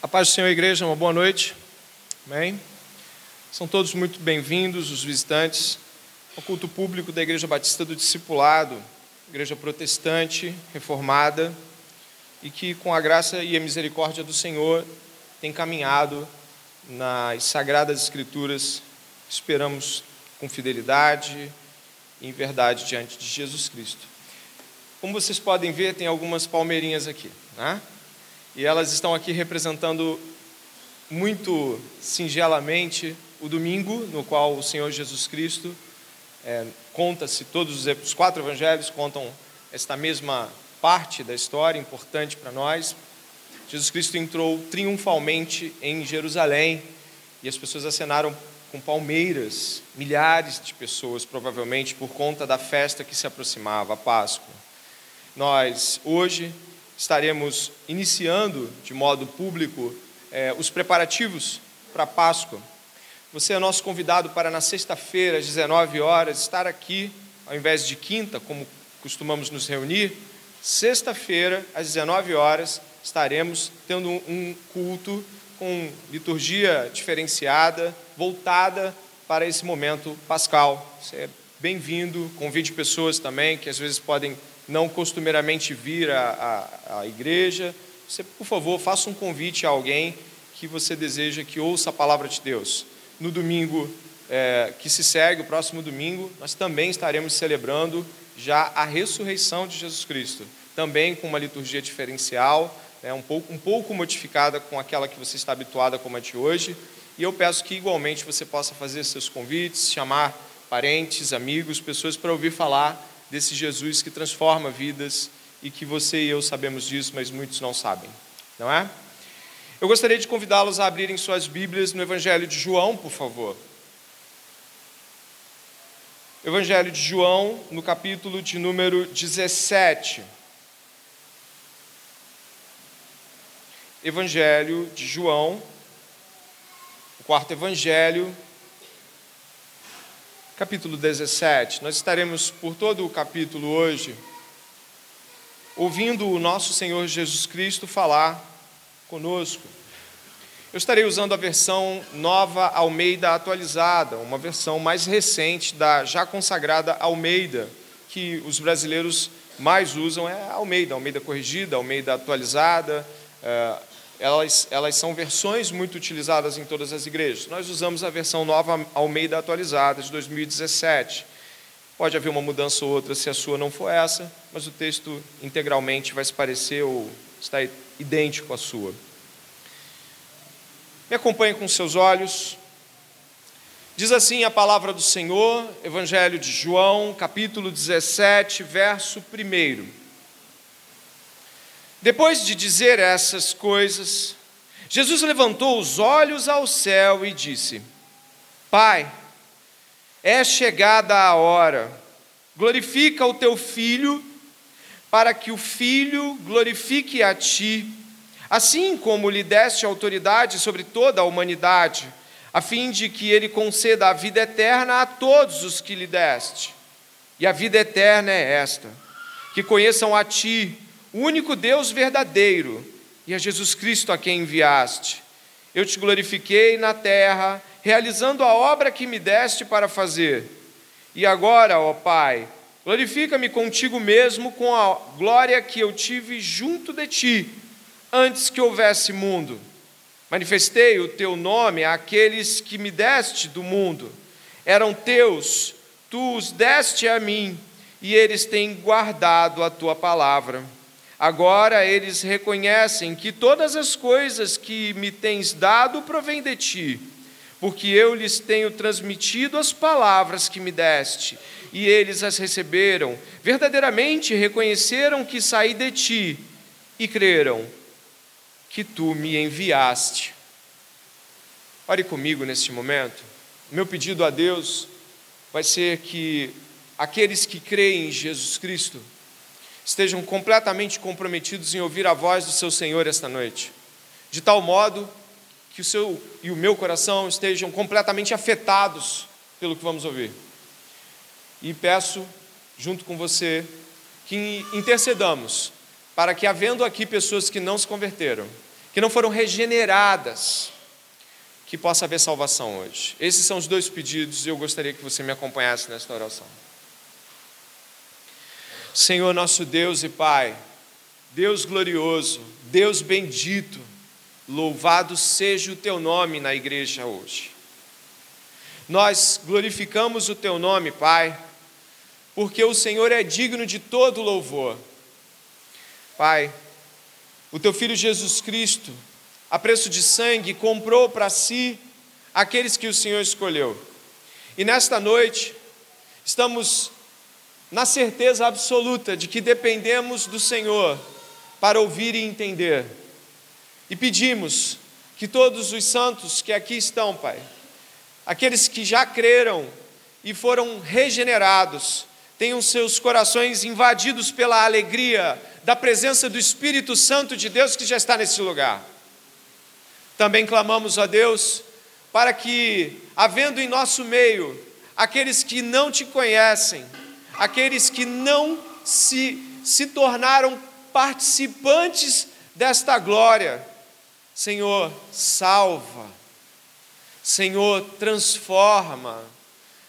A paz do Senhor, igreja, uma boa noite. Amém? São todos muito bem-vindos, os visitantes, ao culto público da Igreja Batista do Discipulado, igreja protestante, reformada, e que, com a graça e a misericórdia do Senhor, tem caminhado nas sagradas Escrituras, esperamos com fidelidade e em verdade diante de Jesus Cristo. Como vocês podem ver, tem algumas palmeirinhas aqui, né? E elas estão aqui representando muito singelamente o domingo no qual o Senhor Jesus Cristo é, conta-se todos os quatro evangelhos contam esta mesma parte da história importante para nós. Jesus Cristo entrou triunfalmente em Jerusalém e as pessoas acenaram com palmeiras, milhares de pessoas provavelmente por conta da festa que se aproximava, a Páscoa. Nós hoje estaremos iniciando de modo público eh, os preparativos para a Páscoa. Você é nosso convidado para na sexta-feira, às 19 horas, estar aqui, ao invés de quinta, como costumamos nos reunir. Sexta-feira, às 19 horas, estaremos tendo um culto com liturgia diferenciada, voltada para esse momento pascal. Você é bem-vindo, convide pessoas também que às vezes podem não costumeiramente vir à, igreja, você, por favor, faça um convite a alguém que você deseja que ouça a palavra de Deus. No domingo é, que se segue, o próximo domingo, nós também estaremos celebrando já a ressurreição de Jesus Cristo, também com uma liturgia diferencial, né, um, pouco, um pouco modificada com aquela que você está habituada como a de hoje. E eu peço que igualmente você possa fazer seus convites, chamar parentes, amigos, pessoas para ouvir falar desse Jesus que transforma vidas e que você e eu sabemos disso, mas muitos não sabem, não é? Eu gostaria de convidá-los a abrirem suas Bíblias no Evangelho de João, por favor. Evangelho de João, no capítulo de número 17. Evangelho de João, o quarto evangelho, capítulo 17. Nós estaremos por todo o capítulo hoje ouvindo o nosso Senhor Jesus Cristo falar conosco. Eu estarei usando a versão nova Almeida atualizada, uma versão mais recente da já consagrada Almeida, que os brasileiros mais usam é a Almeida, Almeida corrigida, Almeida atualizada. Elas, elas são versões muito utilizadas em todas as igrejas. Nós usamos a versão nova Almeida atualizada de 2017. Pode haver uma mudança ou outra se a sua não for essa, mas o texto integralmente vai se parecer ou está idêntico à sua. Me acompanhe com seus olhos. Diz assim a palavra do Senhor, Evangelho de João, capítulo 17, verso 1. Depois de dizer essas coisas, Jesus levantou os olhos ao céu e disse: Pai, é chegada a hora, glorifica o teu filho, para que o filho glorifique a ti, assim como lhe deste autoridade sobre toda a humanidade, a fim de que ele conceda a vida eterna a todos os que lhe deste. E a vida eterna é esta: que conheçam a ti, o único Deus verdadeiro, e a Jesus Cristo a quem enviaste. Eu te glorifiquei na terra, realizando a obra que me deste para fazer. E agora, ó Pai, glorifica-me contigo mesmo com a glória que eu tive junto de ti, antes que houvesse mundo. Manifestei o teu nome àqueles que me deste do mundo. Eram teus, tu os deste a mim, e eles têm guardado a tua palavra. Agora eles reconhecem que todas as coisas que me tens dado provêm de ti, porque eu lhes tenho transmitido as palavras que me deste, e eles as receberam. Verdadeiramente reconheceram que saí de ti e creram que tu me enviaste. Ore comigo neste momento. Meu pedido a Deus vai ser que aqueles que creem em Jesus Cristo estejam completamente comprometidos em ouvir a voz do seu Senhor esta noite, de tal modo que o seu e o meu coração estejam completamente afetados pelo que vamos ouvir. E peço, junto com você, que intercedamos para que, havendo aqui pessoas que não se converteram, que não foram regeneradas, que possa haver salvação hoje. Esses são os dois pedidos e eu gostaria que você me acompanhasse nesta oração. Senhor nosso Deus e Pai, Deus glorioso, Deus bendito, louvado seja o teu nome na igreja hoje. Nós glorificamos o teu nome, Pai, porque o Senhor é digno de todo louvor. Pai, o teu filho Jesus Cristo, a preço de sangue, comprou para si aqueles que o Senhor escolheu. E nesta noite, estamos na certeza absoluta de que dependemos do Senhor para ouvir e entender. E pedimos que todos os santos que aqui estão, Pai, aqueles que já creram e foram regenerados, tenham seus corações invadidos pela alegria da presença do Espírito Santo de Deus que já está nesse lugar. Também clamamos a Deus para que, havendo em nosso meio aqueles que não te conhecem, aqueles que não se, se tornaram participantes desta glória. Senhor, salva. Senhor, transforma.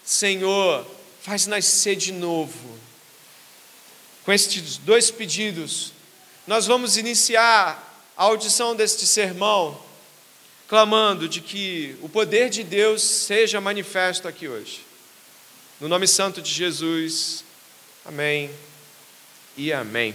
Senhor, faz nascer de novo. Com estes dois pedidos, nós vamos iniciar a audição deste sermão, clamando de que o poder de Deus seja manifesto aqui hoje. No nome santo de Jesus, amém e amém.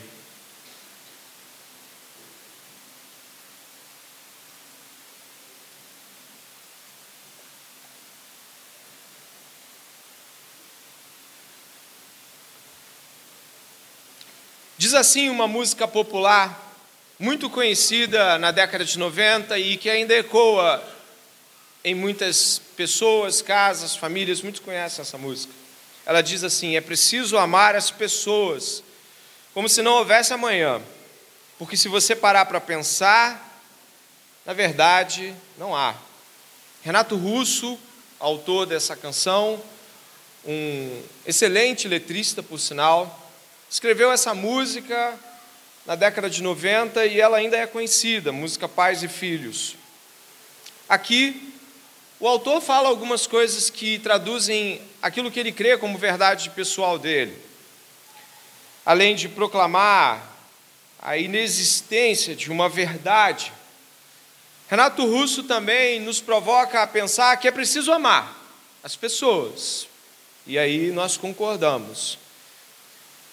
Diz assim uma música popular, muito conhecida na década de 90 e que ainda ecoa em muitas pessoas, casas, famílias, muitos conhecem essa música. Ela diz assim: é preciso amar as pessoas como se não houvesse amanhã, porque se você parar para pensar, na verdade, não há. Renato Russo, autor dessa canção, um excelente letrista, por sinal, escreveu essa música na década de 90 e ela ainda é conhecida, música Pais e Filhos. Aqui o autor fala algumas coisas que traduzem aquilo que ele crê como verdade pessoal dele. Além de proclamar a inexistência de uma verdade, Renato Russo também nos provoca a pensar que é preciso amar as pessoas. E aí nós concordamos.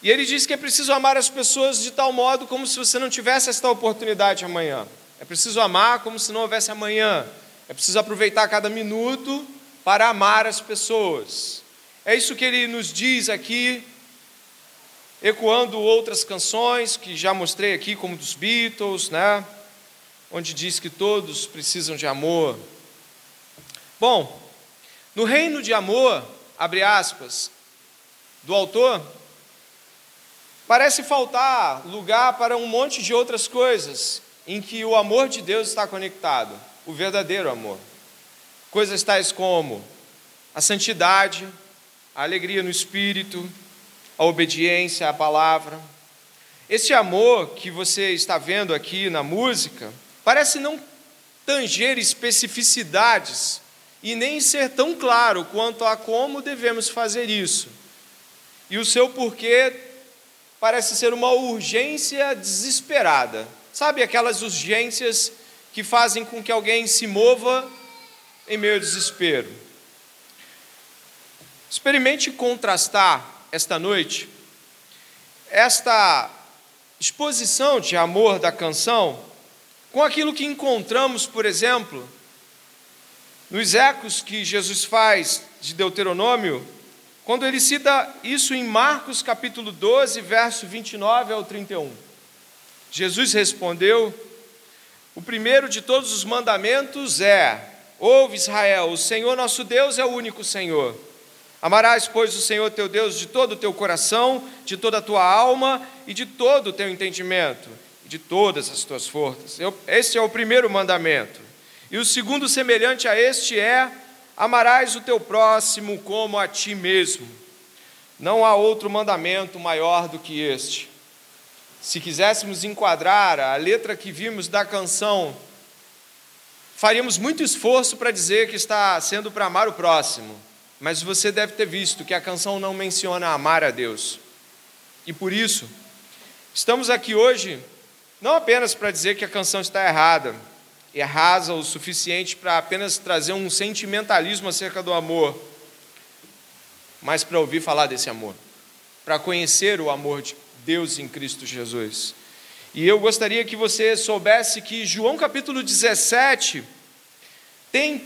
E ele diz que é preciso amar as pessoas de tal modo como se você não tivesse esta oportunidade amanhã. É preciso amar como se não houvesse amanhã. É preciso aproveitar cada minuto para amar as pessoas. É isso que ele nos diz aqui, ecoando outras canções que já mostrei aqui, como dos Beatles, né? Onde diz que todos precisam de amor. Bom, no reino de amor, abre aspas, do autor, parece faltar lugar para um monte de outras coisas em que o amor de Deus está conectado o verdadeiro amor. Coisas tais como a santidade, a alegria no espírito, a obediência à palavra. Esse amor que você está vendo aqui na música parece não tanger especificidades e nem ser tão claro quanto a como devemos fazer isso. E o seu porquê parece ser uma urgência desesperada. Sabe aquelas urgências que fazem com que alguém se mova em meio ao desespero. Experimente contrastar esta noite esta exposição de amor da canção com aquilo que encontramos, por exemplo, nos ecos que Jesus faz de Deuteronômio, quando ele cita isso em Marcos capítulo 12, verso 29 ao 31. Jesus respondeu: o primeiro de todos os mandamentos é: Ouve Israel, o Senhor nosso Deus é o único Senhor. Amarás, pois, o Senhor teu Deus de todo o teu coração, de toda a tua alma e de todo o teu entendimento, e de todas as tuas forças. Este é o primeiro mandamento. E o segundo, semelhante a este, é: Amarás o teu próximo como a ti mesmo. Não há outro mandamento maior do que este. Se quiséssemos enquadrar a letra que vimos da canção faríamos muito esforço para dizer que está sendo para amar o próximo, mas você deve ter visto que a canção não menciona amar a Deus. E por isso, estamos aqui hoje não apenas para dizer que a canção está errada, e rasa o suficiente para apenas trazer um sentimentalismo acerca do amor, mas para ouvir falar desse amor, para conhecer o amor de Deus em Cristo Jesus. E eu gostaria que você soubesse que João capítulo 17 tem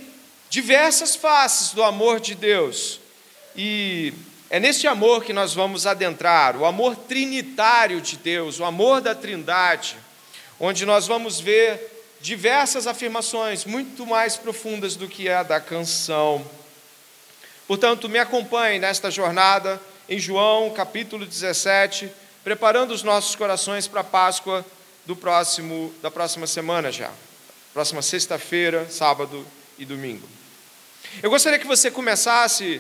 diversas faces do amor de Deus. E é neste amor que nós vamos adentrar, o amor trinitário de Deus, o amor da Trindade, onde nós vamos ver diversas afirmações muito mais profundas do que a da canção. Portanto, me acompanhe nesta jornada em João capítulo 17, preparando os nossos corações para a Páscoa do próximo, da próxima semana já, próxima sexta-feira, sábado e domingo. Eu gostaria que você começasse,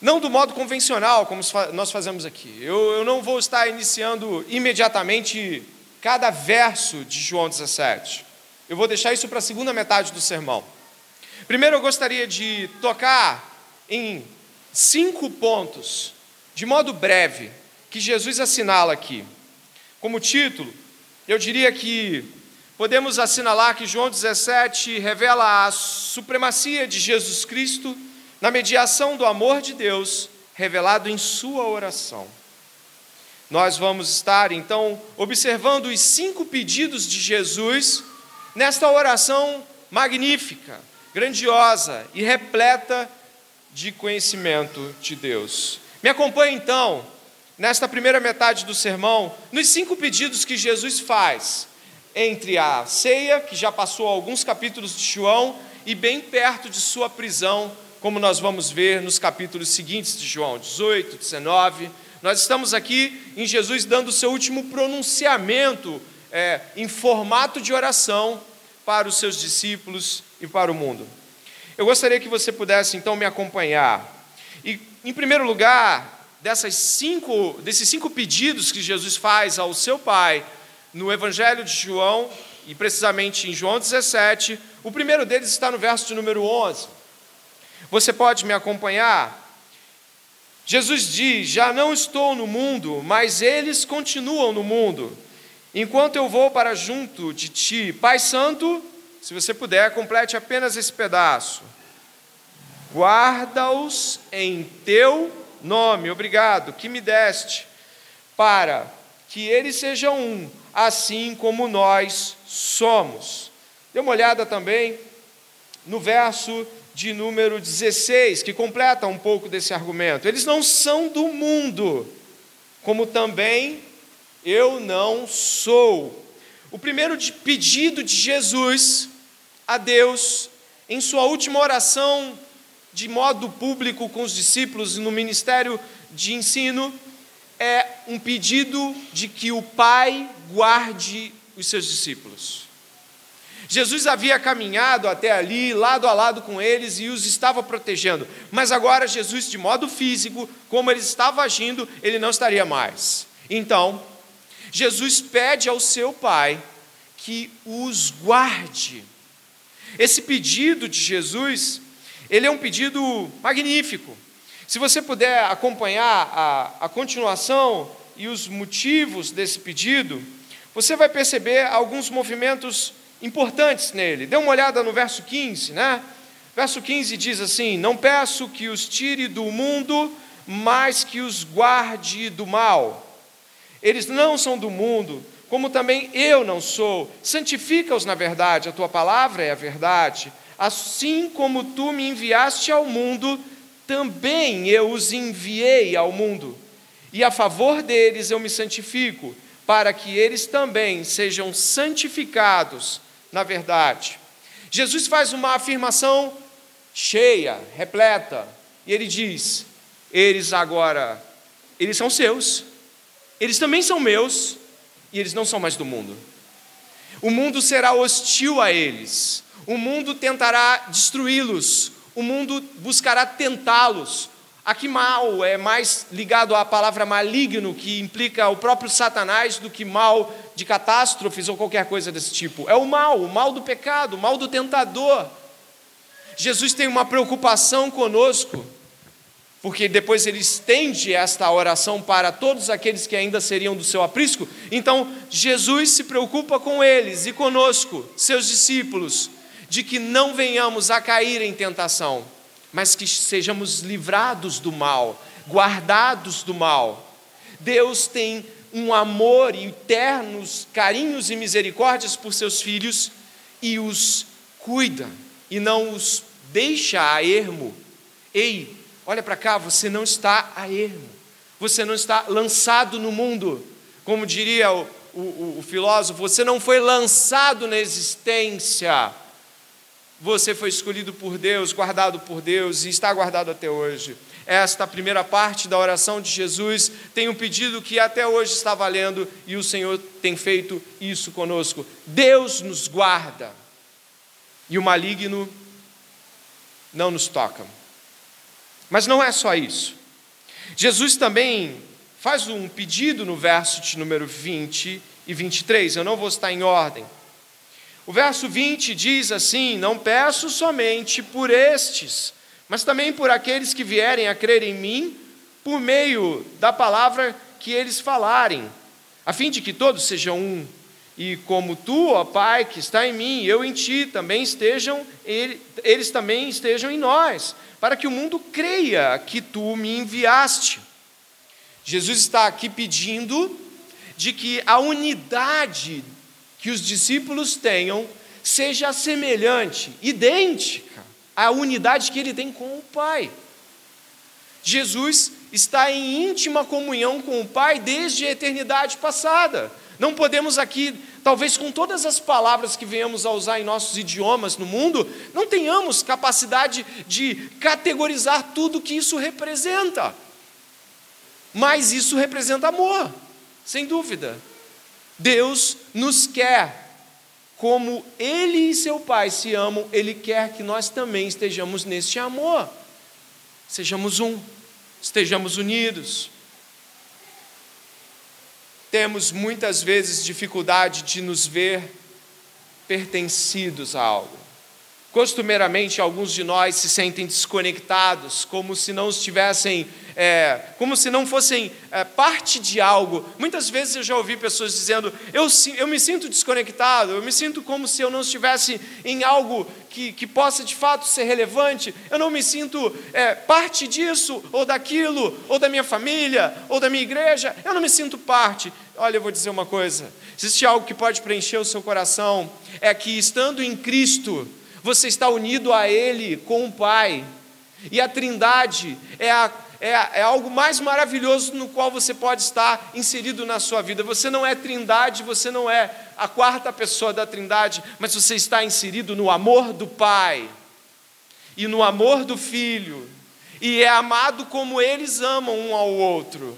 não do modo convencional, como nós fazemos aqui. Eu, eu não vou estar iniciando imediatamente cada verso de João 17. Eu vou deixar isso para a segunda metade do sermão. Primeiro, eu gostaria de tocar em cinco pontos, de modo breve, que Jesus assinala aqui. Como título, eu diria que podemos assinalar que João 17 revela a supremacia de Jesus Cristo na mediação do amor de Deus revelado em Sua oração. Nós vamos estar então observando os cinco pedidos de Jesus nesta oração magnífica, grandiosa e repleta de conhecimento de Deus. Me acompanhe então nesta primeira metade do sermão nos cinco pedidos que Jesus faz entre a ceia, que já passou alguns capítulos de João, e bem perto de sua prisão, como nós vamos ver nos capítulos seguintes de João, 18, 19, nós estamos aqui em Jesus dando o seu último pronunciamento é, em formato de oração para os seus discípulos e para o mundo. Eu gostaria que você pudesse então me acompanhar. E, em primeiro lugar, dessas cinco, desses cinco pedidos que Jesus faz ao seu Pai no Evangelho de João, e precisamente em João 17, o primeiro deles está no verso de número 11. Você pode me acompanhar? Jesus diz: Já não estou no mundo, mas eles continuam no mundo. Enquanto eu vou para junto de ti, Pai Santo, se você puder, complete apenas esse pedaço. Guarda-os em teu nome, obrigado, que me deste, para que eles sejam um, assim como nós somos. Dê uma olhada também no verso de número 16, que completa um pouco desse argumento. Eles não são do mundo, como também eu não sou. O primeiro pedido de Jesus a Deus, em sua última oração, de modo público com os discípulos no ministério de ensino, é um pedido de que o Pai guarde os seus discípulos. Jesus havia caminhado até ali, lado a lado com eles, e os estava protegendo. Mas agora, Jesus, de modo físico, como ele estava agindo, ele não estaria mais. Então, Jesus pede ao seu Pai que os guarde. Esse pedido de Jesus, ele é um pedido magnífico. Se você puder acompanhar a, a continuação e os motivos desse pedido, você vai perceber alguns movimentos importantes nele. Dê uma olhada no verso 15, né? Verso 15 diz assim: Não peço que os tire do mundo, mas que os guarde do mal. Eles não são do mundo, como também eu não sou. Santifica-os na verdade, a tua palavra é a verdade. Assim como tu me enviaste ao mundo, também eu os enviei ao mundo. E a favor deles eu me santifico, para que eles também sejam santificados na verdade. Jesus faz uma afirmação cheia, repleta, e ele diz: eles agora, eles são seus, eles também são meus, e eles não são mais do mundo. O mundo será hostil a eles, o mundo tentará destruí-los, o mundo buscará tentá-los, Aqui mal é mais ligado à palavra maligno, que implica o próprio Satanás, do que mal de catástrofes ou qualquer coisa desse tipo. É o mal, o mal do pecado, o mal do tentador. Jesus tem uma preocupação conosco, porque depois ele estende esta oração para todos aqueles que ainda seriam do seu aprisco. Então, Jesus se preocupa com eles e conosco, seus discípulos, de que não venhamos a cair em tentação mas que sejamos livrados do mal, guardados do mal. Deus tem um amor e eternos carinhos e misericórdias por seus filhos e os cuida e não os deixa a ermo. Ei, olha para cá, você não está a ermo, você não está lançado no mundo, como diria o, o, o filósofo, você não foi lançado na existência você foi escolhido por Deus, guardado por Deus e está guardado até hoje. Esta primeira parte da oração de Jesus tem um pedido que até hoje está valendo e o Senhor tem feito isso conosco. Deus nos guarda e o maligno não nos toca. Mas não é só isso. Jesus também faz um pedido no verso de número 20 e 23, eu não vou estar em ordem. O verso 20 diz assim: Não peço somente por estes, mas também por aqueles que vierem a crer em mim, por meio da palavra que eles falarem, a fim de que todos sejam um. E como tu, ó Pai, que está em mim, eu em ti, também estejam, eles também estejam em nós, para que o mundo creia que tu me enviaste. Jesus está aqui pedindo de que a unidade que os discípulos tenham seja semelhante, idêntica à unidade que ele tem com o Pai. Jesus está em íntima comunhão com o Pai desde a eternidade passada. Não podemos aqui, talvez com todas as palavras que venhamos a usar em nossos idiomas no mundo, não tenhamos capacidade de categorizar tudo que isso representa. Mas isso representa amor, sem dúvida. Deus nos quer. Como Ele e seu Pai se amam, Ele quer que nós também estejamos neste amor. Sejamos um, estejamos unidos. Temos muitas vezes dificuldade de nos ver pertencidos a algo. Costumeiramente, alguns de nós se sentem desconectados, como se não estivessem, é, como se não fossem é, parte de algo. Muitas vezes eu já ouvi pessoas dizendo: eu, eu me sinto desconectado, eu me sinto como se eu não estivesse em algo que, que possa de fato ser relevante, eu não me sinto é, parte disso, ou daquilo, ou da minha família, ou da minha igreja, eu não me sinto parte. Olha, eu vou dizer uma coisa: existe algo que pode preencher o seu coração, é que estando em Cristo, você está unido a Ele com o Pai. E a Trindade é, a, é, é, algo mais maravilhoso no qual você pode estar inserido na sua vida. Você não é Trindade, você não é a quarta pessoa da Trindade, mas você está inserido no amor do Pai e no amor do Filho, e é amado como eles amam um ao outro.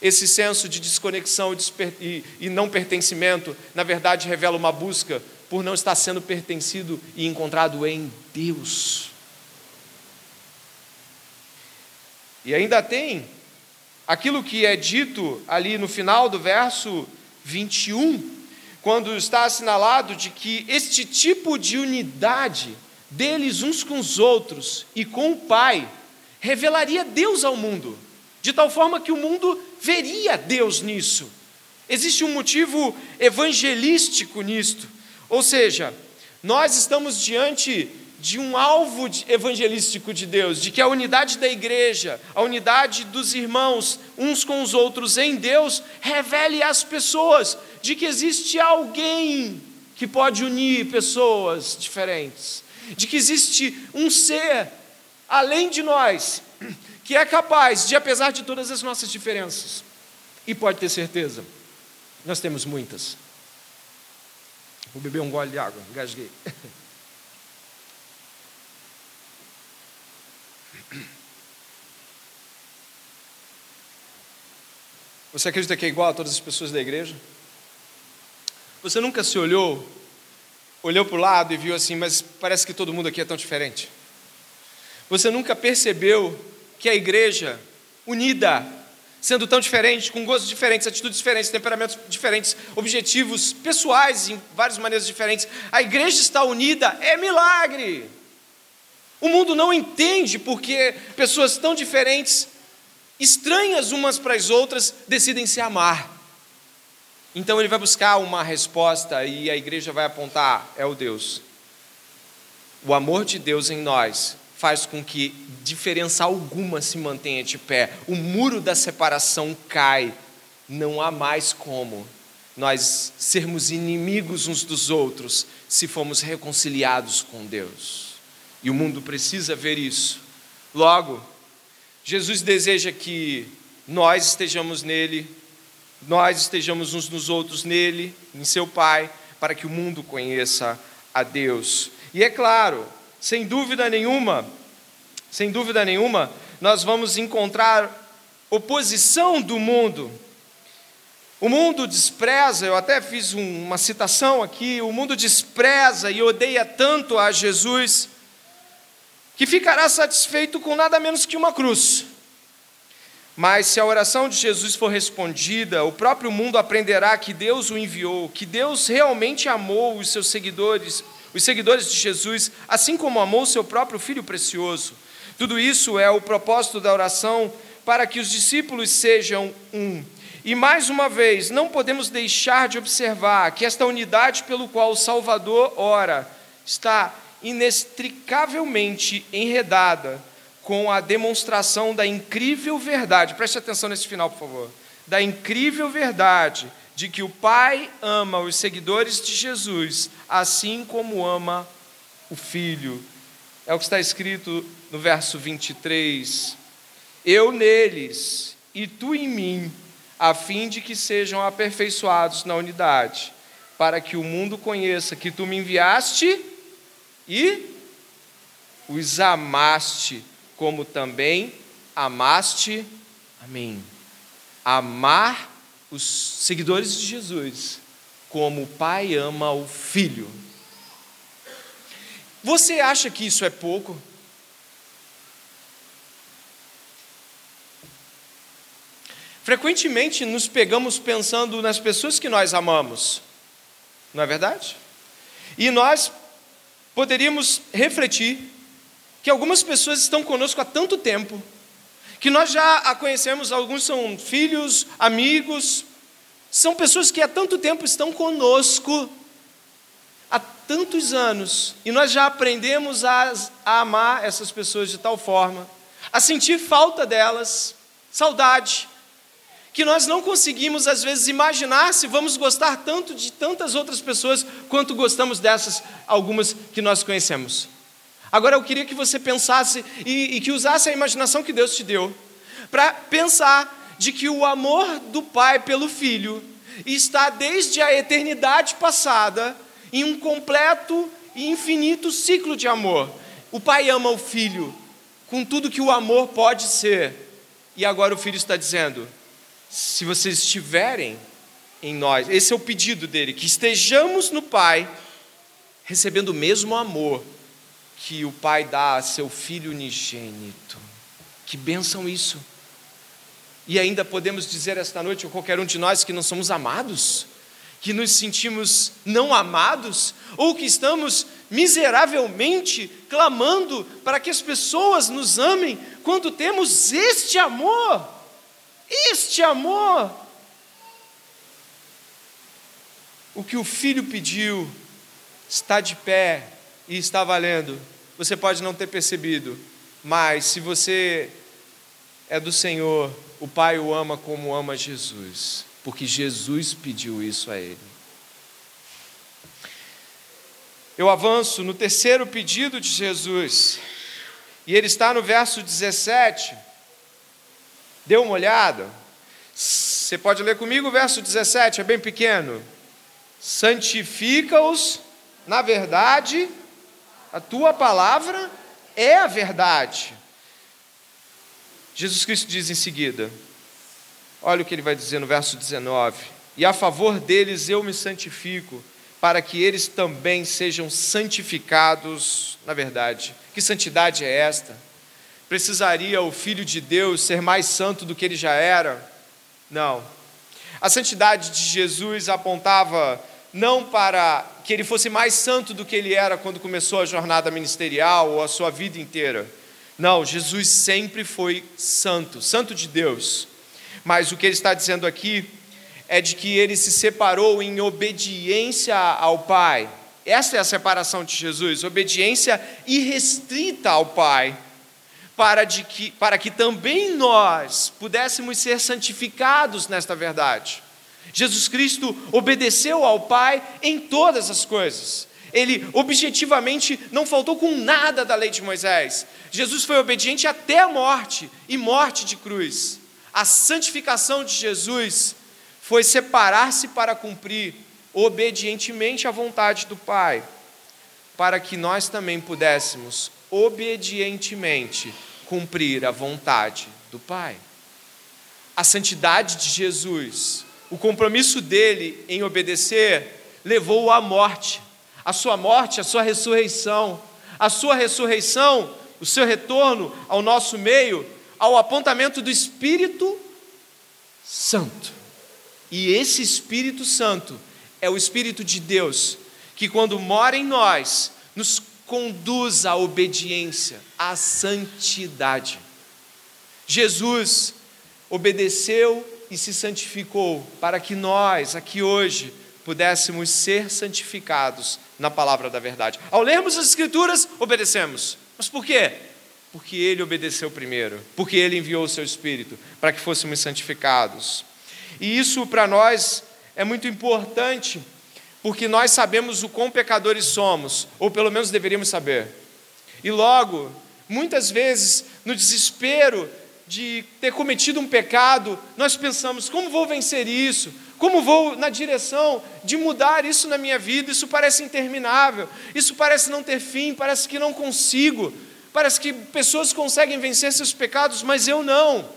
Esse senso de desconexão e não pertencimento, na verdade, revela uma busca por não estar sendo pertencido e encontrado em Deus. E ainda tem aquilo que é dito ali no final do verso 21, quando está assinalado de que este tipo de unidade deles uns com os outros e com o Pai revelaria Deus ao mundo, de tal forma que o mundo veria Deus nisso. Existe um motivo evangelístico nisto. Ou seja, nós estamos diante de um alvo evangelístico de Deus, de que a unidade da igreja, a unidade dos irmãos uns com os outros em Deus, revele às pessoas de que existe alguém que pode unir pessoas diferentes, de que existe um ser além de nós que é capaz de, apesar de todas as nossas diferenças, e pode ter certeza, nós temos muitas Vou beber um gole de água, engasguei. Você acredita que é igual a todas as pessoas da igreja? Você nunca se olhou, olhou para o lado e viu assim, mas parece que todo mundo aqui é tão diferente? Você nunca percebeu que a igreja, unida, sendo tão diferente, com gostos diferentes, atitudes diferentes, temperamentos diferentes, objetivos pessoais em várias maneiras diferentes, a igreja está unida, é milagre. O mundo não entende porque pessoas tão diferentes, estranhas umas para as outras, decidem se amar. Então ele vai buscar uma resposta e a igreja vai apontar: é o Deus. O amor de Deus em nós faz com que diferença alguma se mantenha de pé. O muro da separação cai. Não há mais como nós sermos inimigos uns dos outros se formos reconciliados com Deus. E o mundo precisa ver isso. Logo, Jesus deseja que nós estejamos nele, nós estejamos uns nos outros nele, em seu Pai, para que o mundo conheça a Deus. E é claro, sem dúvida nenhuma, sem dúvida nenhuma, nós vamos encontrar oposição do mundo. O mundo despreza, eu até fiz uma citação aqui, o mundo despreza e odeia tanto a Jesus, que ficará satisfeito com nada menos que uma cruz. Mas se a oração de Jesus for respondida, o próprio mundo aprenderá que Deus o enviou, que Deus realmente amou os seus seguidores, os seguidores de Jesus, assim como amou seu próprio filho precioso. Tudo isso é o propósito da oração para que os discípulos sejam um. E mais uma vez, não podemos deixar de observar que esta unidade pelo qual o Salvador ora está inextricavelmente enredada com a demonstração da incrível verdade. Preste atenção nesse final, por favor. Da incrível verdade de que o Pai ama os seguidores de Jesus, assim como ama o Filho. É o que está escrito no verso 23. Eu neles e tu em mim, a fim de que sejam aperfeiçoados na unidade, para que o mundo conheça que tu me enviaste e os amaste como também amaste a mim. Amar os seguidores de Jesus como o pai ama o filho. Você acha que isso é pouco? Frequentemente nos pegamos pensando nas pessoas que nós amamos, não é verdade? E nós poderíamos refletir que algumas pessoas estão conosco há tanto tempo, que nós já a conhecemos, alguns são filhos, amigos, são pessoas que há tanto tempo estão conosco, há tantos anos, e nós já aprendemos a, a amar essas pessoas de tal forma, a sentir falta delas, saudade, que nós não conseguimos às vezes imaginar se vamos gostar tanto de tantas outras pessoas quanto gostamos dessas algumas que nós conhecemos. Agora eu queria que você pensasse e, e que usasse a imaginação que Deus te deu para pensar de que o amor do Pai pelo Filho está desde a eternidade passada em um completo e infinito ciclo de amor. O Pai ama o Filho com tudo que o amor pode ser. E agora o Filho está dizendo: se vocês estiverem em nós, esse é o pedido dele, que estejamos no Pai, recebendo o mesmo amor que o Pai dá a seu Filho unigênito. Que bênção isso! E ainda podemos dizer esta noite, ou qualquer um de nós, que não somos amados, que nos sentimos não amados, ou que estamos miseravelmente clamando para que as pessoas nos amem, quando temos este amor, este amor. O que o filho pediu está de pé e está valendo você pode não ter percebido, mas se você é do Senhor, o Pai o ama como ama Jesus, porque Jesus pediu isso a ele. Eu avanço no terceiro pedido de Jesus, e ele está no verso 17. Dê uma olhada. Você pode ler comigo o verso 17, é bem pequeno. Santifica-os na verdade a tua palavra é a verdade. Jesus Cristo diz em seguida, olha o que ele vai dizer no verso 19: E a favor deles eu me santifico, para que eles também sejam santificados na verdade. Que santidade é esta? Precisaria o Filho de Deus ser mais santo do que ele já era? Não. A santidade de Jesus apontava não para que ele fosse mais santo do que ele era quando começou a jornada ministerial ou a sua vida inteira. Não, Jesus sempre foi santo, santo de Deus. Mas o que ele está dizendo aqui é de que ele se separou em obediência ao Pai. Essa é a separação de Jesus, obediência irrestrita ao Pai, para, de que, para que também nós pudéssemos ser santificados nesta verdade. Jesus Cristo obedeceu ao Pai em todas as coisas. Ele objetivamente não faltou com nada da lei de Moisés. Jesus foi obediente até a morte e morte de cruz. A santificação de Jesus foi separar-se para cumprir obedientemente a vontade do Pai, para que nós também pudéssemos obedientemente cumprir a vontade do Pai. A santidade de Jesus o compromisso dele em obedecer levou-o à morte. A sua morte, a sua ressurreição. A sua ressurreição, o seu retorno ao nosso meio, ao apontamento do Espírito Santo. E esse Espírito Santo é o Espírito de Deus, que quando mora em nós, nos conduz à obediência, à santidade. Jesus obedeceu e se santificou para que nós, aqui hoje, pudéssemos ser santificados na palavra da verdade. Ao lermos as Escrituras, obedecemos. Mas por quê? Porque Ele obedeceu primeiro, porque Ele enviou o Seu Espírito para que fôssemos santificados. E isso para nós é muito importante, porque nós sabemos o quão pecadores somos, ou pelo menos deveríamos saber. E logo, muitas vezes, no desespero de ter cometido um pecado, nós pensamos: como vou vencer isso? Como vou na direção de mudar isso na minha vida? Isso parece interminável, isso parece não ter fim, parece que não consigo, parece que pessoas conseguem vencer seus pecados, mas eu não.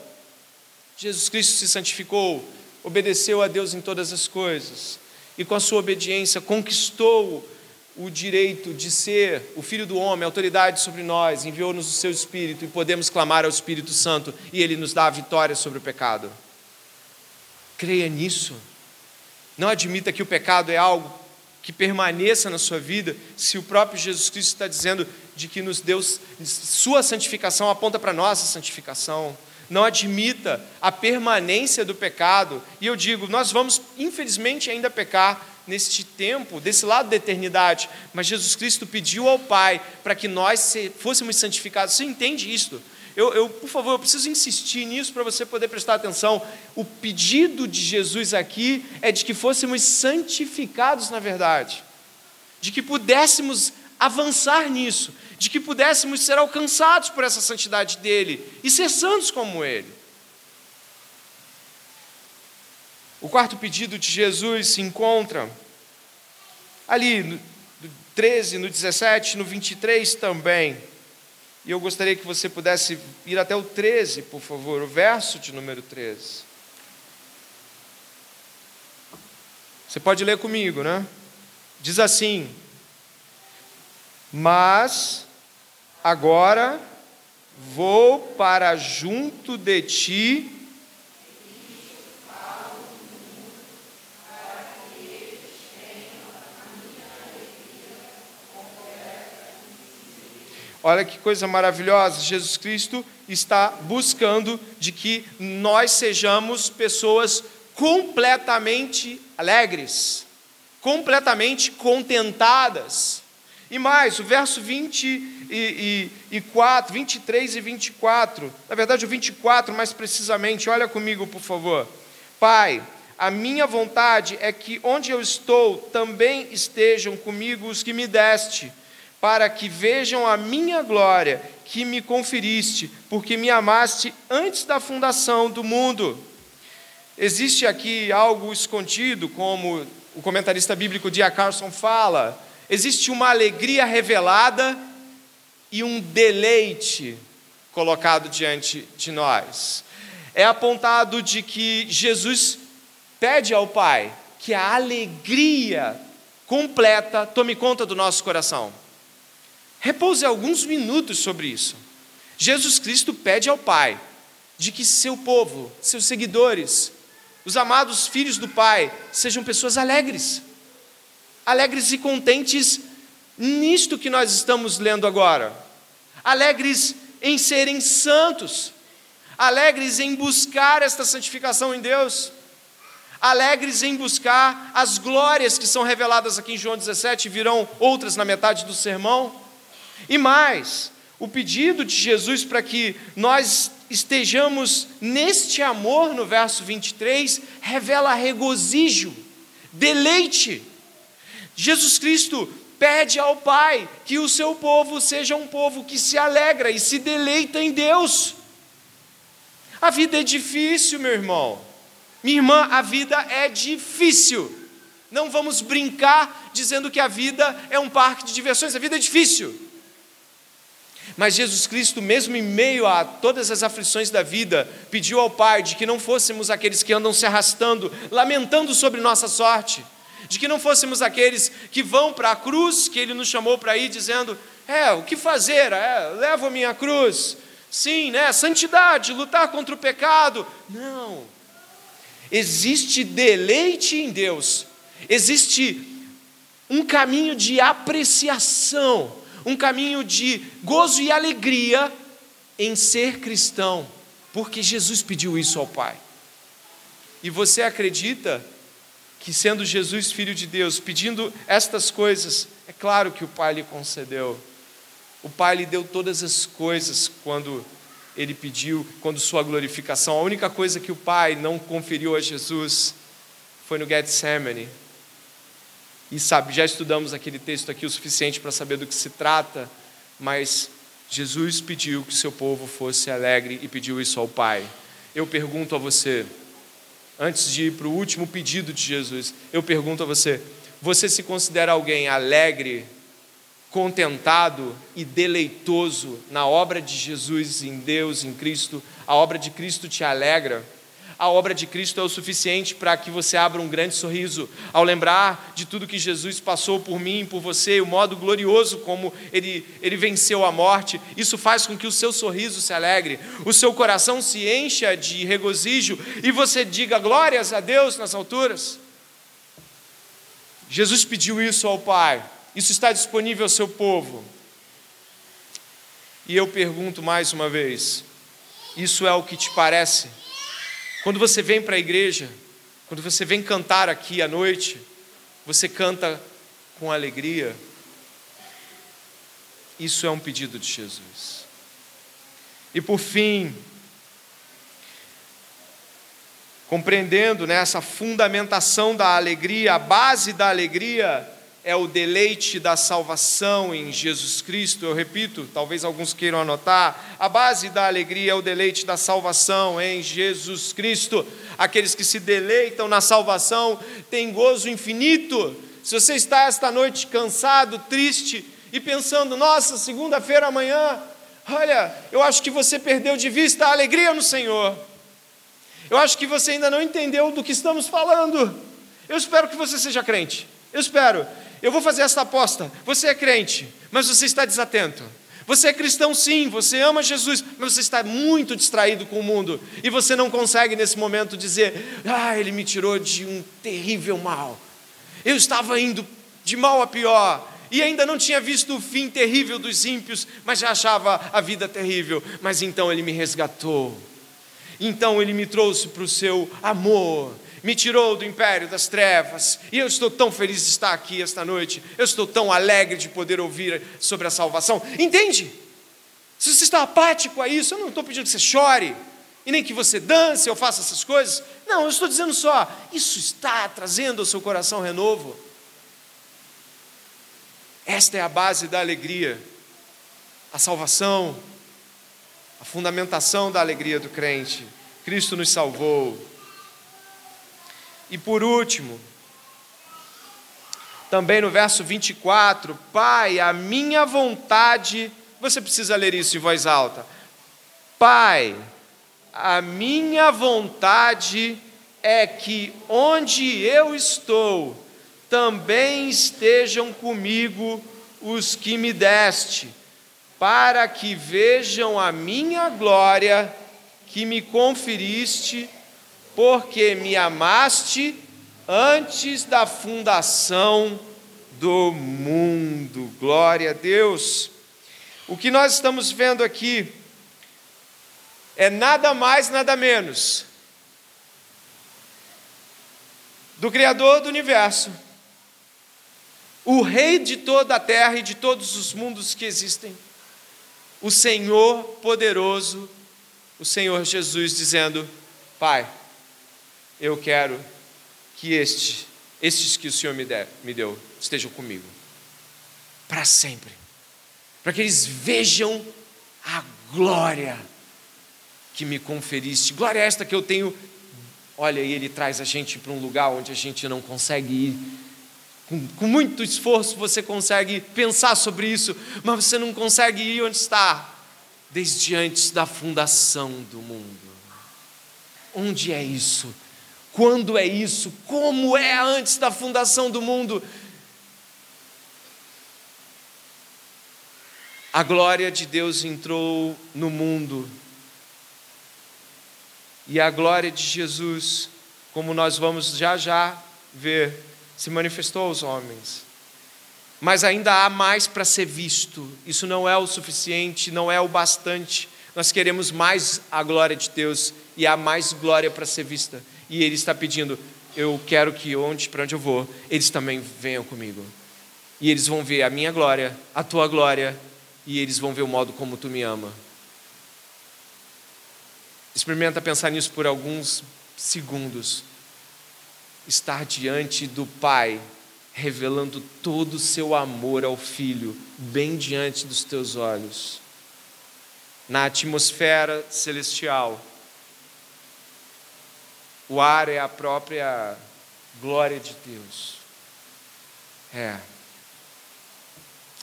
Jesus Cristo se santificou, obedeceu a Deus em todas as coisas, e com a sua obediência conquistou o direito de ser o Filho do Homem, autoridade sobre nós, enviou-nos o seu Espírito e podemos clamar ao Espírito Santo e ele nos dá a vitória sobre o pecado. Creia nisso. Não admita que o pecado é algo que permaneça na sua vida, se o próprio Jesus Cristo está dizendo de que nos deu sua santificação aponta para nossa santificação. Não admita a permanência do pecado. E eu digo, nós vamos infelizmente ainda pecar, neste tempo, desse lado da eternidade, mas Jesus Cristo pediu ao Pai para que nós fôssemos santificados. Você entende isto? Eu, eu, por favor, eu preciso insistir nisso para você poder prestar atenção. O pedido de Jesus aqui é de que fôssemos santificados na verdade, de que pudéssemos avançar nisso, de que pudéssemos ser alcançados por essa santidade dele e ser santos como ele. O quarto pedido de Jesus se encontra ali no 13, no 17, no 23 também. E eu gostaria que você pudesse ir até o 13, por favor, o verso de número 13. Você pode ler comigo, né? Diz assim: Mas agora vou para junto de ti Olha que coisa maravilhosa, Jesus Cristo está buscando de que nós sejamos pessoas completamente alegres, completamente contentadas. E mais, o verso 24, 23 e 24, na verdade o 24 mais precisamente, olha comigo por favor. Pai, a minha vontade é que onde eu estou também estejam comigo os que me deste para que vejam a minha glória que me conferiste, porque me amaste antes da fundação do mundo. Existe aqui algo escondido, como o comentarista bíblico Dia Carson fala, existe uma alegria revelada e um deleite colocado diante de nós. É apontado de que Jesus pede ao Pai que a alegria completa tome conta do nosso coração. Repouse alguns minutos sobre isso. Jesus Cristo pede ao Pai de que seu povo, seus seguidores, os amados filhos do Pai, sejam pessoas alegres, alegres e contentes nisto que nós estamos lendo agora, alegres em serem santos, alegres em buscar esta santificação em Deus, alegres em buscar as glórias que são reveladas aqui em João 17, virão outras na metade do sermão, e mais, o pedido de Jesus para que nós estejamos neste amor, no verso 23, revela regozijo, deleite. Jesus Cristo pede ao Pai que o seu povo seja um povo que se alegra e se deleita em Deus. A vida é difícil, meu irmão. Minha irmã, a vida é difícil. Não vamos brincar dizendo que a vida é um parque de diversões, a vida é difícil. Mas Jesus Cristo, mesmo em meio a todas as aflições da vida, pediu ao Pai de que não fôssemos aqueles que andam se arrastando, lamentando sobre nossa sorte, de que não fôssemos aqueles que vão para a cruz que Ele nos chamou para ir, dizendo: É, o que fazer? É, levo a minha cruz. Sim, né? Santidade, lutar contra o pecado. Não. Existe deleite em Deus, existe um caminho de apreciação um caminho de gozo e alegria em ser cristão, porque Jesus pediu isso ao Pai. E você acredita que, sendo Jesus filho de Deus, pedindo estas coisas, é claro que o Pai lhe concedeu. O Pai lhe deu todas as coisas quando ele pediu, quando sua glorificação. A única coisa que o Pai não conferiu a Jesus foi no Getsemane, e sabe, já estudamos aquele texto aqui o suficiente para saber do que se trata, mas Jesus pediu que seu povo fosse alegre e pediu isso ao Pai. Eu pergunto a você, antes de ir para o último pedido de Jesus, eu pergunto a você: você se considera alguém alegre, contentado e deleitoso na obra de Jesus em Deus, em Cristo? A obra de Cristo te alegra? A obra de Cristo é o suficiente para que você abra um grande sorriso ao lembrar de tudo que Jesus passou por mim, por você, o modo glorioso como ele, ele venceu a morte. Isso faz com que o seu sorriso se alegre, o seu coração se encha de regozijo e você diga glórias a Deus nas alturas. Jesus pediu isso ao Pai, isso está disponível ao seu povo. E eu pergunto mais uma vez: isso é o que te parece? Quando você vem para a igreja, quando você vem cantar aqui à noite, você canta com alegria. Isso é um pedido de Jesus. E por fim, compreendendo né, fundamentação da alegria, a base da alegria é o deleite da salvação em Jesus Cristo. Eu repito, talvez alguns queiram anotar. A base da alegria é o deleite da salvação em Jesus Cristo. Aqueles que se deleitam na salvação têm gozo infinito. Se você está esta noite cansado, triste e pensando, nossa, segunda-feira amanhã, olha, eu acho que você perdeu de vista a alegria no Senhor. Eu acho que você ainda não entendeu do que estamos falando. Eu espero que você seja crente. Eu espero. Eu vou fazer esta aposta. Você é crente, mas você está desatento. Você é cristão, sim, você ama Jesus, mas você está muito distraído com o mundo e você não consegue nesse momento dizer: Ah, ele me tirou de um terrível mal. Eu estava indo de mal a pior e ainda não tinha visto o fim terrível dos ímpios, mas já achava a vida terrível. Mas então ele me resgatou, então ele me trouxe para o seu amor, me tirou do império das trevas, e eu estou tão feliz de estar aqui esta noite, eu estou tão alegre de poder ouvir sobre a salvação. Entende? Se você está apático a isso, eu não estou pedindo que você chore, e nem que você dance ou faça essas coisas. Não, eu estou dizendo só, isso está trazendo ao seu coração renovo. Esta é a base da alegria, a salvação, a fundamentação da alegria do crente. Cristo nos salvou. E por último, também no verso 24, Pai, a minha vontade, você precisa ler isso em voz alta. Pai, a minha vontade é que onde eu estou, também estejam comigo os que me deste, para que vejam a minha glória que me conferiste, porque me amaste antes da fundação do mundo. Glória a Deus. O que nós estamos vendo aqui é nada mais, nada menos do Criador do universo, o Rei de toda a terra e de todos os mundos que existem, o Senhor poderoso, o Senhor Jesus, dizendo: Pai, eu quero que este, estes que o Senhor me, der, me deu estejam comigo para sempre, para que eles vejam a glória que me conferiste, glória esta que eu tenho Olha, e Ele traz a gente para um lugar onde a gente não consegue ir. Com, com muito esforço você consegue pensar sobre isso, mas você não consegue ir onde está, desde antes da fundação do mundo. Onde é isso? Quando é isso? Como é antes da fundação do mundo? A glória de Deus entrou no mundo e a glória de Jesus, como nós vamos já já ver, se manifestou aos homens. Mas ainda há mais para ser visto. Isso não é o suficiente, não é o bastante. Nós queremos mais a glória de Deus e há mais glória para ser vista. E Ele está pedindo: eu quero que onde para onde eu vou, eles também venham comigo. E eles vão ver a minha glória, a tua glória, e eles vão ver o modo como tu me ama. Experimenta pensar nisso por alguns segundos. Estar diante do Pai, revelando todo o seu amor ao Filho, bem diante dos teus olhos. Na atmosfera celestial, o ar é a própria glória de Deus. É.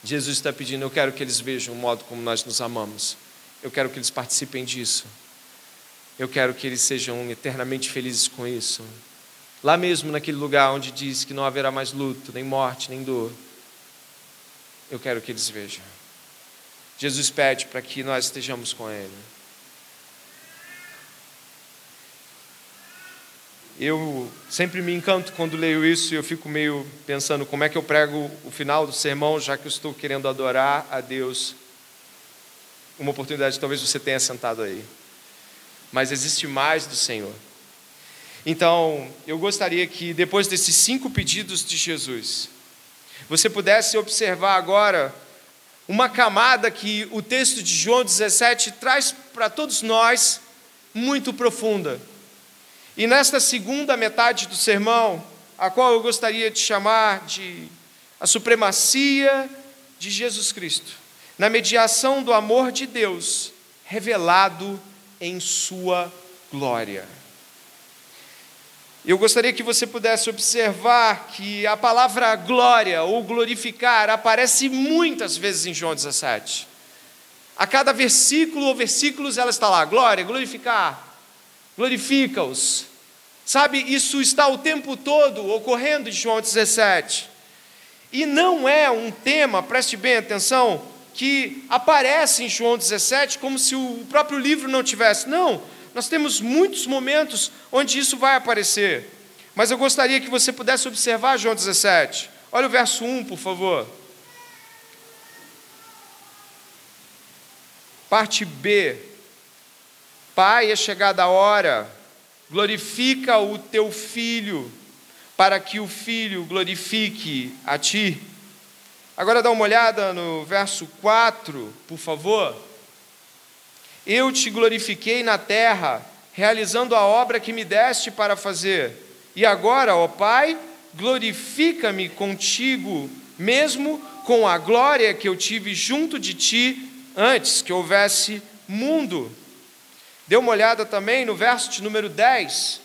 Jesus está pedindo, eu quero que eles vejam o modo como nós nos amamos. Eu quero que eles participem disso. Eu quero que eles sejam eternamente felizes com isso. Lá mesmo, naquele lugar onde diz que não haverá mais luto, nem morte, nem dor. Eu quero que eles vejam. Jesus pede para que nós estejamos com Ele. Eu sempre me encanto quando leio isso e eu fico meio pensando como é que eu prego o final do sermão, já que eu estou querendo adorar a Deus. Uma oportunidade, talvez você tenha sentado aí mas existe mais do Senhor. Então, eu gostaria que depois desses cinco pedidos de Jesus, você pudesse observar agora uma camada que o texto de João 17 traz para todos nós muito profunda. E nesta segunda metade do sermão, a qual eu gostaria de chamar de a supremacia de Jesus Cristo, na mediação do amor de Deus revelado em Sua glória. Eu gostaria que você pudesse observar que a palavra glória ou glorificar aparece muitas vezes em João 17. A cada versículo ou versículos ela está lá: glória, glorificar, glorifica-os. Sabe, isso está o tempo todo ocorrendo em João 17. E não é um tema, preste bem atenção, que aparece em João 17 como se o próprio livro não tivesse. Não, nós temos muitos momentos onde isso vai aparecer. Mas eu gostaria que você pudesse observar João 17. Olha o verso 1, por favor. Parte B. Pai, é chegada a hora, glorifica o teu filho, para que o filho glorifique a ti. Agora dá uma olhada no verso 4, por favor. Eu te glorifiquei na terra, realizando a obra que me deste para fazer. E agora, ó Pai, glorifica-me contigo, mesmo com a glória que eu tive junto de ti antes que houvesse mundo. Dê uma olhada também no verso de número 10.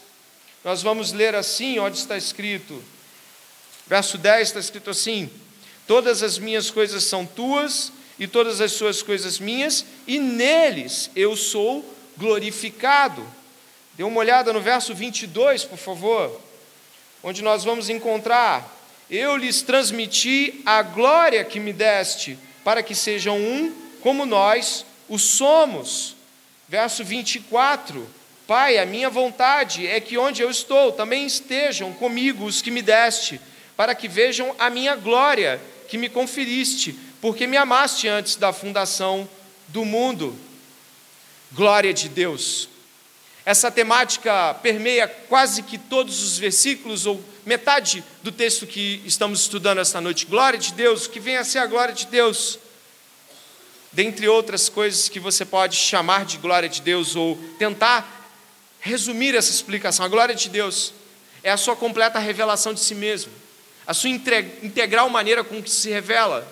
Nós vamos ler assim, onde está escrito. Verso 10 está escrito assim: Todas as minhas coisas são tuas, e todas as suas coisas minhas, e neles eu sou glorificado. Dê uma olhada no verso 22, por favor, onde nós vamos encontrar: Eu lhes transmiti a glória que me deste, para que sejam um, como nós o somos. Verso 24: Pai, a minha vontade é que onde eu estou também estejam comigo os que me deste, para que vejam a minha glória que me conferiste, porque me amaste antes da fundação do mundo. Glória de Deus. Essa temática permeia quase que todos os versículos, ou metade do texto que estamos estudando esta noite. Glória de Deus, que venha a ser a glória de Deus. Dentre outras coisas que você pode chamar de glória de Deus, ou tentar resumir essa explicação. A glória de Deus é a sua completa revelação de si mesmo, a sua integral maneira com que se revela.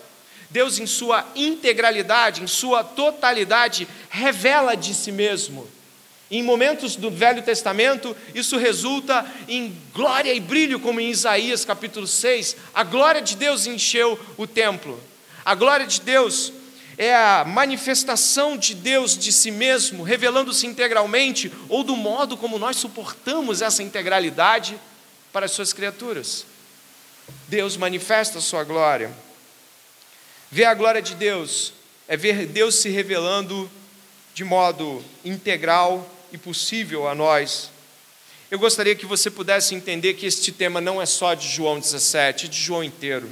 Deus, em sua integralidade, em sua totalidade, revela de si mesmo. Em momentos do Velho Testamento, isso resulta em glória e brilho, como em Isaías capítulo 6. A glória de Deus encheu o templo. A glória de Deus é a manifestação de Deus de si mesmo, revelando-se integralmente, ou do modo como nós suportamos essa integralidade para as suas criaturas. Deus manifesta a sua glória. Ver a glória de Deus é ver Deus se revelando de modo integral e possível a nós. Eu gostaria que você pudesse entender que este tema não é só de João 17, é de João inteiro.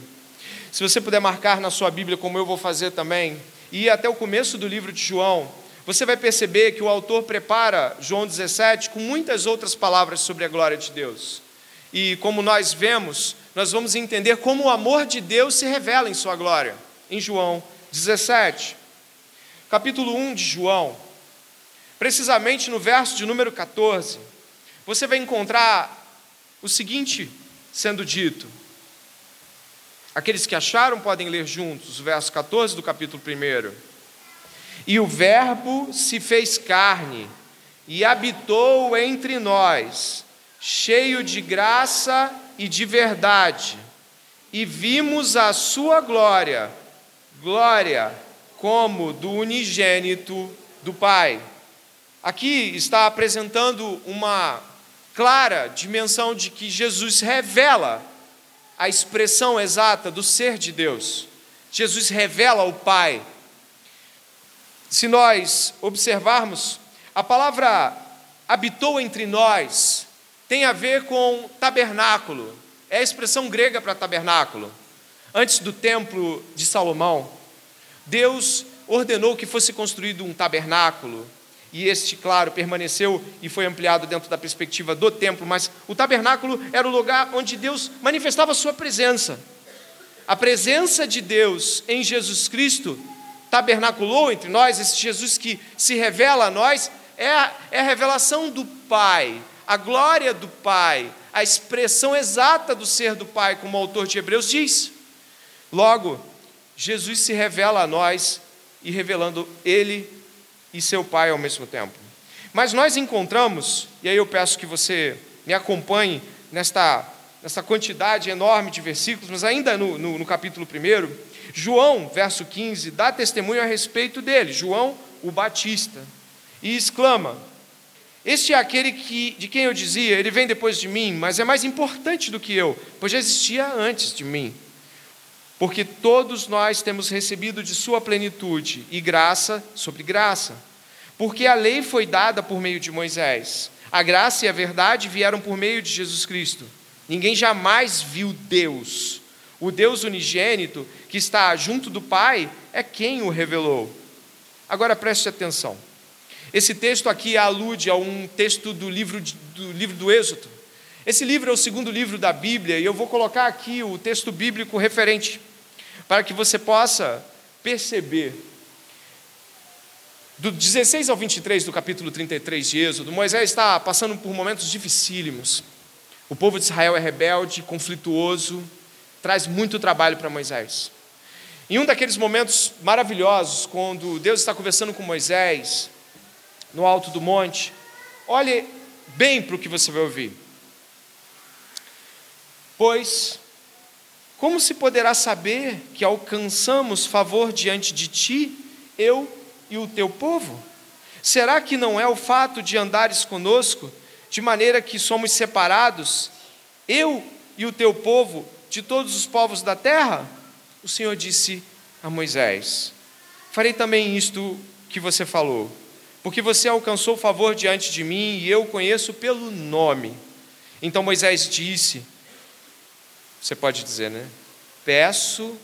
Se você puder marcar na sua Bíblia, como eu vou fazer também, e até o começo do livro de João, você vai perceber que o autor prepara João 17 com muitas outras palavras sobre a glória de Deus. E como nós vemos, nós vamos entender como o amor de Deus se revela em sua glória, em João 17. Capítulo 1 de João, Precisamente no verso de número 14, você vai encontrar o seguinte sendo dito. Aqueles que acharam podem ler juntos verso 14 do capítulo 1. E o Verbo se fez carne e habitou entre nós, cheio de graça e de verdade, e vimos a sua glória, glória como do unigênito do Pai aqui está apresentando uma clara dimensão de que Jesus revela a expressão exata do ser de Deus. Jesus revela o Pai. Se nós observarmos, a palavra habitou entre nós tem a ver com tabernáculo, é a expressão grega para tabernáculo. Antes do templo de Salomão, Deus ordenou que fosse construído um tabernáculo e este, claro, permaneceu e foi ampliado dentro da perspectiva do templo, mas o tabernáculo era o lugar onde Deus manifestava a sua presença. A presença de Deus em Jesus Cristo tabernaculou entre nós, esse Jesus que se revela a nós, é a, é a revelação do Pai, a glória do Pai, a expressão exata do ser do Pai, como o autor de Hebreus diz. Logo, Jesus se revela a nós e revelando Ele e seu pai ao mesmo tempo. Mas nós encontramos, e aí eu peço que você me acompanhe nesta, nesta quantidade enorme de versículos, mas ainda no, no, no capítulo 1, João, verso 15, dá testemunho a respeito dele, João o Batista, e exclama: Este é aquele que, de quem eu dizia, ele vem depois de mim, mas é mais importante do que eu, pois já existia antes de mim. Porque todos nós temos recebido de Sua plenitude e graça sobre graça. Porque a lei foi dada por meio de Moisés, a graça e a verdade vieram por meio de Jesus Cristo. Ninguém jamais viu Deus. O Deus unigênito, que está junto do Pai, é quem o revelou. Agora preste atenção. Esse texto aqui alude a um texto do livro, do livro do Êxodo. Esse livro é o segundo livro da Bíblia e eu vou colocar aqui o texto bíblico referente para que você possa perceber. Do 16 ao 23 do capítulo 33 de Êxodo, Moisés está passando por momentos dificílimos. O povo de Israel é rebelde, conflituoso, traz muito trabalho para Moisés. Em um daqueles momentos maravilhosos, quando Deus está conversando com Moisés, no alto do monte, olhe bem para o que você vai ouvir. Pois, como se poderá saber que alcançamos favor diante de ti, eu e o teu povo? Será que não é o fato de andares conosco, de maneira que somos separados, eu e o teu povo, de todos os povos da terra? O Senhor disse a Moisés: Farei também isto que você falou, porque você alcançou favor diante de mim e eu conheço pelo nome. Então Moisés disse: Você pode dizer, né? Peço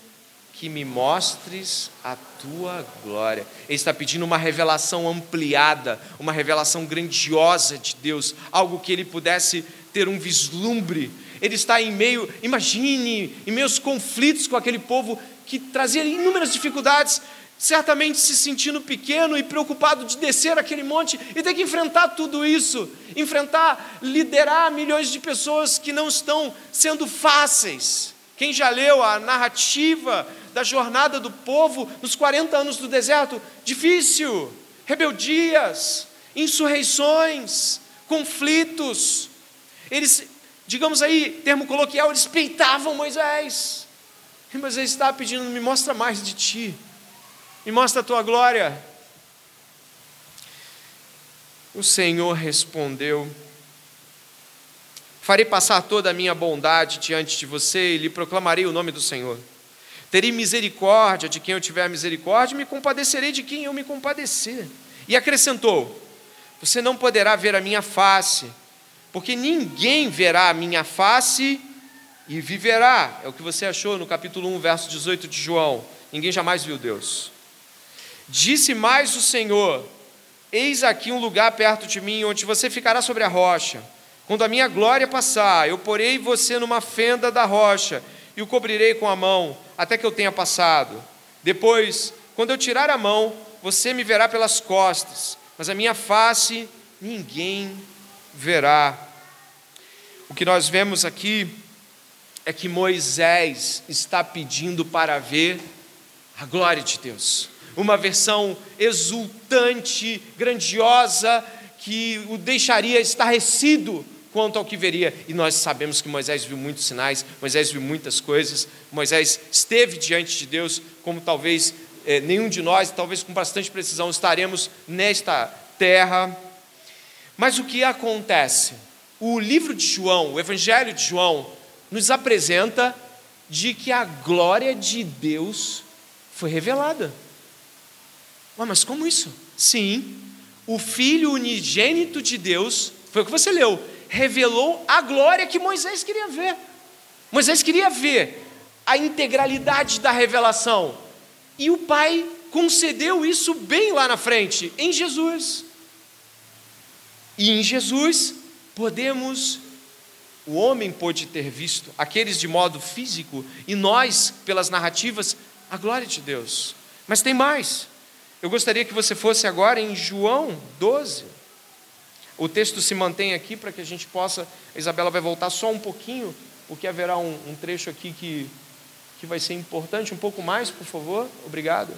que me mostres a tua glória. Ele está pedindo uma revelação ampliada, uma revelação grandiosa de Deus, algo que ele pudesse ter um vislumbre. Ele está em meio, imagine, em meus conflitos com aquele povo que trazia inúmeras dificuldades, certamente se sentindo pequeno e preocupado de descer aquele monte e ter que enfrentar tudo isso, enfrentar, liderar milhões de pessoas que não estão sendo fáceis. Quem já leu a narrativa da jornada do povo nos 40 anos do deserto? Difícil, rebeldias, insurreições, conflitos. Eles, digamos aí, termo coloquial, eles peitavam Moisés. E Moisés estava pedindo: me mostra mais de ti, me mostra a tua glória. O Senhor respondeu: Farei passar toda a minha bondade diante de você e lhe proclamarei o nome do Senhor. Terei misericórdia de quem eu tiver misericórdia e me compadecerei de quem eu me compadecer. E acrescentou: Você não poderá ver a minha face, porque ninguém verá a minha face e viverá. É o que você achou no capítulo 1, verso 18 de João. Ninguém jamais viu Deus. Disse mais o Senhor: Eis aqui um lugar perto de mim, onde você ficará sobre a rocha. Quando a minha glória passar, eu porei você numa fenda da rocha e o cobrirei com a mão, até que eu tenha passado. Depois, quando eu tirar a mão, você me verá pelas costas, mas a minha face ninguém verá. O que nós vemos aqui é que Moisés está pedindo para ver a glória de Deus. Uma versão exultante, grandiosa, que o deixaria estarrecido quanto ao que veria. E nós sabemos que Moisés viu muitos sinais, Moisés viu muitas coisas, Moisés esteve diante de Deus, como talvez eh, nenhum de nós, talvez com bastante precisão, estaremos nesta terra. Mas o que acontece? O livro de João, o Evangelho de João, nos apresenta de que a glória de Deus foi revelada. Mas como isso? Sim, o Filho unigênito de Deus, foi o que você leu, revelou a glória que Moisés queria ver. Moisés queria ver a integralidade da revelação. E o Pai concedeu isso bem lá na frente, em Jesus. E em Jesus podemos, o homem pôde ter visto, aqueles de modo físico, e nós, pelas narrativas, a glória de Deus. Mas tem mais. Eu gostaria que você fosse agora em João 12. O texto se mantém aqui para que a gente possa. A Isabela vai voltar só um pouquinho, porque haverá um, um trecho aqui que, que vai ser importante. Um pouco mais, por favor. Obrigado.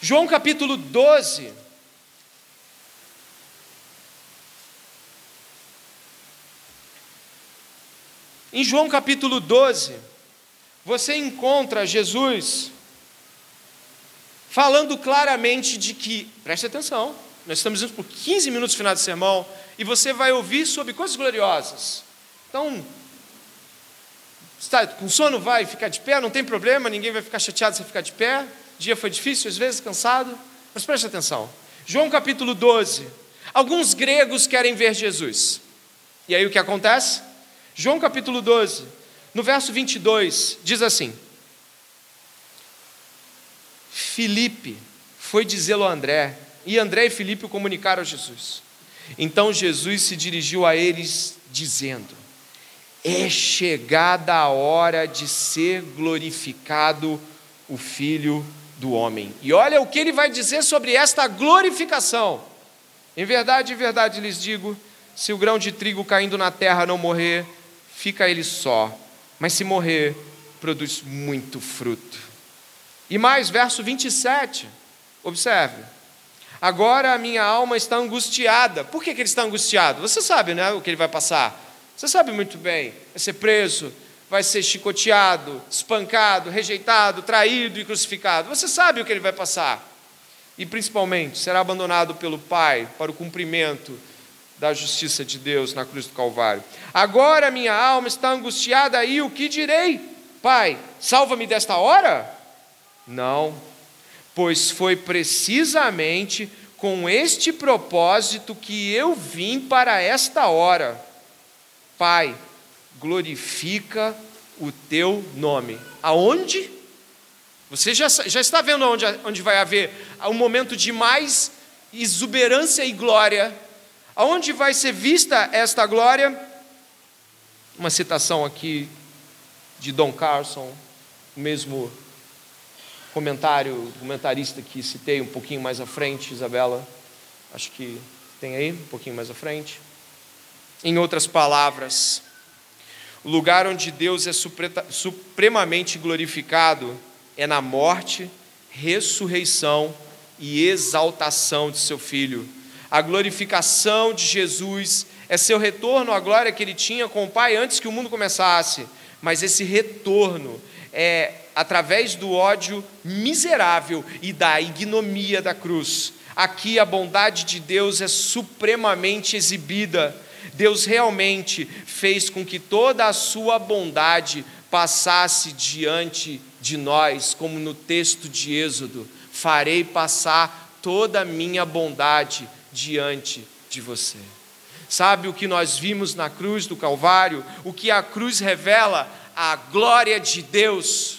João capítulo 12. Em João capítulo 12, você encontra Jesus falando claramente de que, preste atenção, nós estamos indo por 15 minutos no final de sermão e você vai ouvir sobre coisas gloriosas. Então, está com sono, vai ficar de pé, não tem problema, ninguém vai ficar chateado se ficar de pé. O dia foi difícil, às vezes cansado, mas preste atenção. João capítulo 12. Alguns gregos querem ver Jesus. E aí o que acontece? João capítulo 12, no verso 22, diz assim: Filipe foi dizê-lo a André, e André e Filipe o comunicaram a Jesus. Então Jesus se dirigiu a eles, dizendo: É chegada a hora de ser glorificado o Filho do Homem. E olha o que ele vai dizer sobre esta glorificação. Em verdade, em verdade lhes digo: se o grão de trigo caindo na terra não morrer, fica ele só, mas se morrer, produz muito fruto. E mais, verso 27, observe. Agora a minha alma está angustiada. Por que, que ele está angustiado? Você sabe né, o que ele vai passar. Você sabe muito bem. Vai ser preso, vai ser chicoteado, espancado, rejeitado, traído e crucificado. Você sabe o que ele vai passar. E principalmente, será abandonado pelo Pai para o cumprimento da justiça de Deus na cruz do Calvário. Agora minha alma está angustiada e o que direi? Pai, salva-me desta hora? Não pois foi precisamente com este propósito que eu vim para esta hora. Pai, glorifica o teu nome. Aonde? Você já, já está vendo onde, onde vai haver um momento de mais exuberância e glória. Aonde vai ser vista esta glória? Uma citação aqui de Don Carson, o mesmo comentário, comentarista que citei um pouquinho mais à frente, Isabela. Acho que tem aí, um pouquinho mais à frente. Em outras palavras, o lugar onde Deus é supremamente glorificado é na morte, ressurreição e exaltação de seu Filho. A glorificação de Jesus é seu retorno à glória que ele tinha com o Pai antes que o mundo começasse, mas esse retorno é através do ódio miserável e da ignomia da cruz. Aqui a bondade de Deus é supremamente exibida. Deus realmente fez com que toda a sua bondade passasse diante de nós, como no texto de Êxodo: farei passar toda a minha bondade diante de você. Sabe o que nós vimos na cruz do Calvário? O que a cruz revela? A glória de Deus.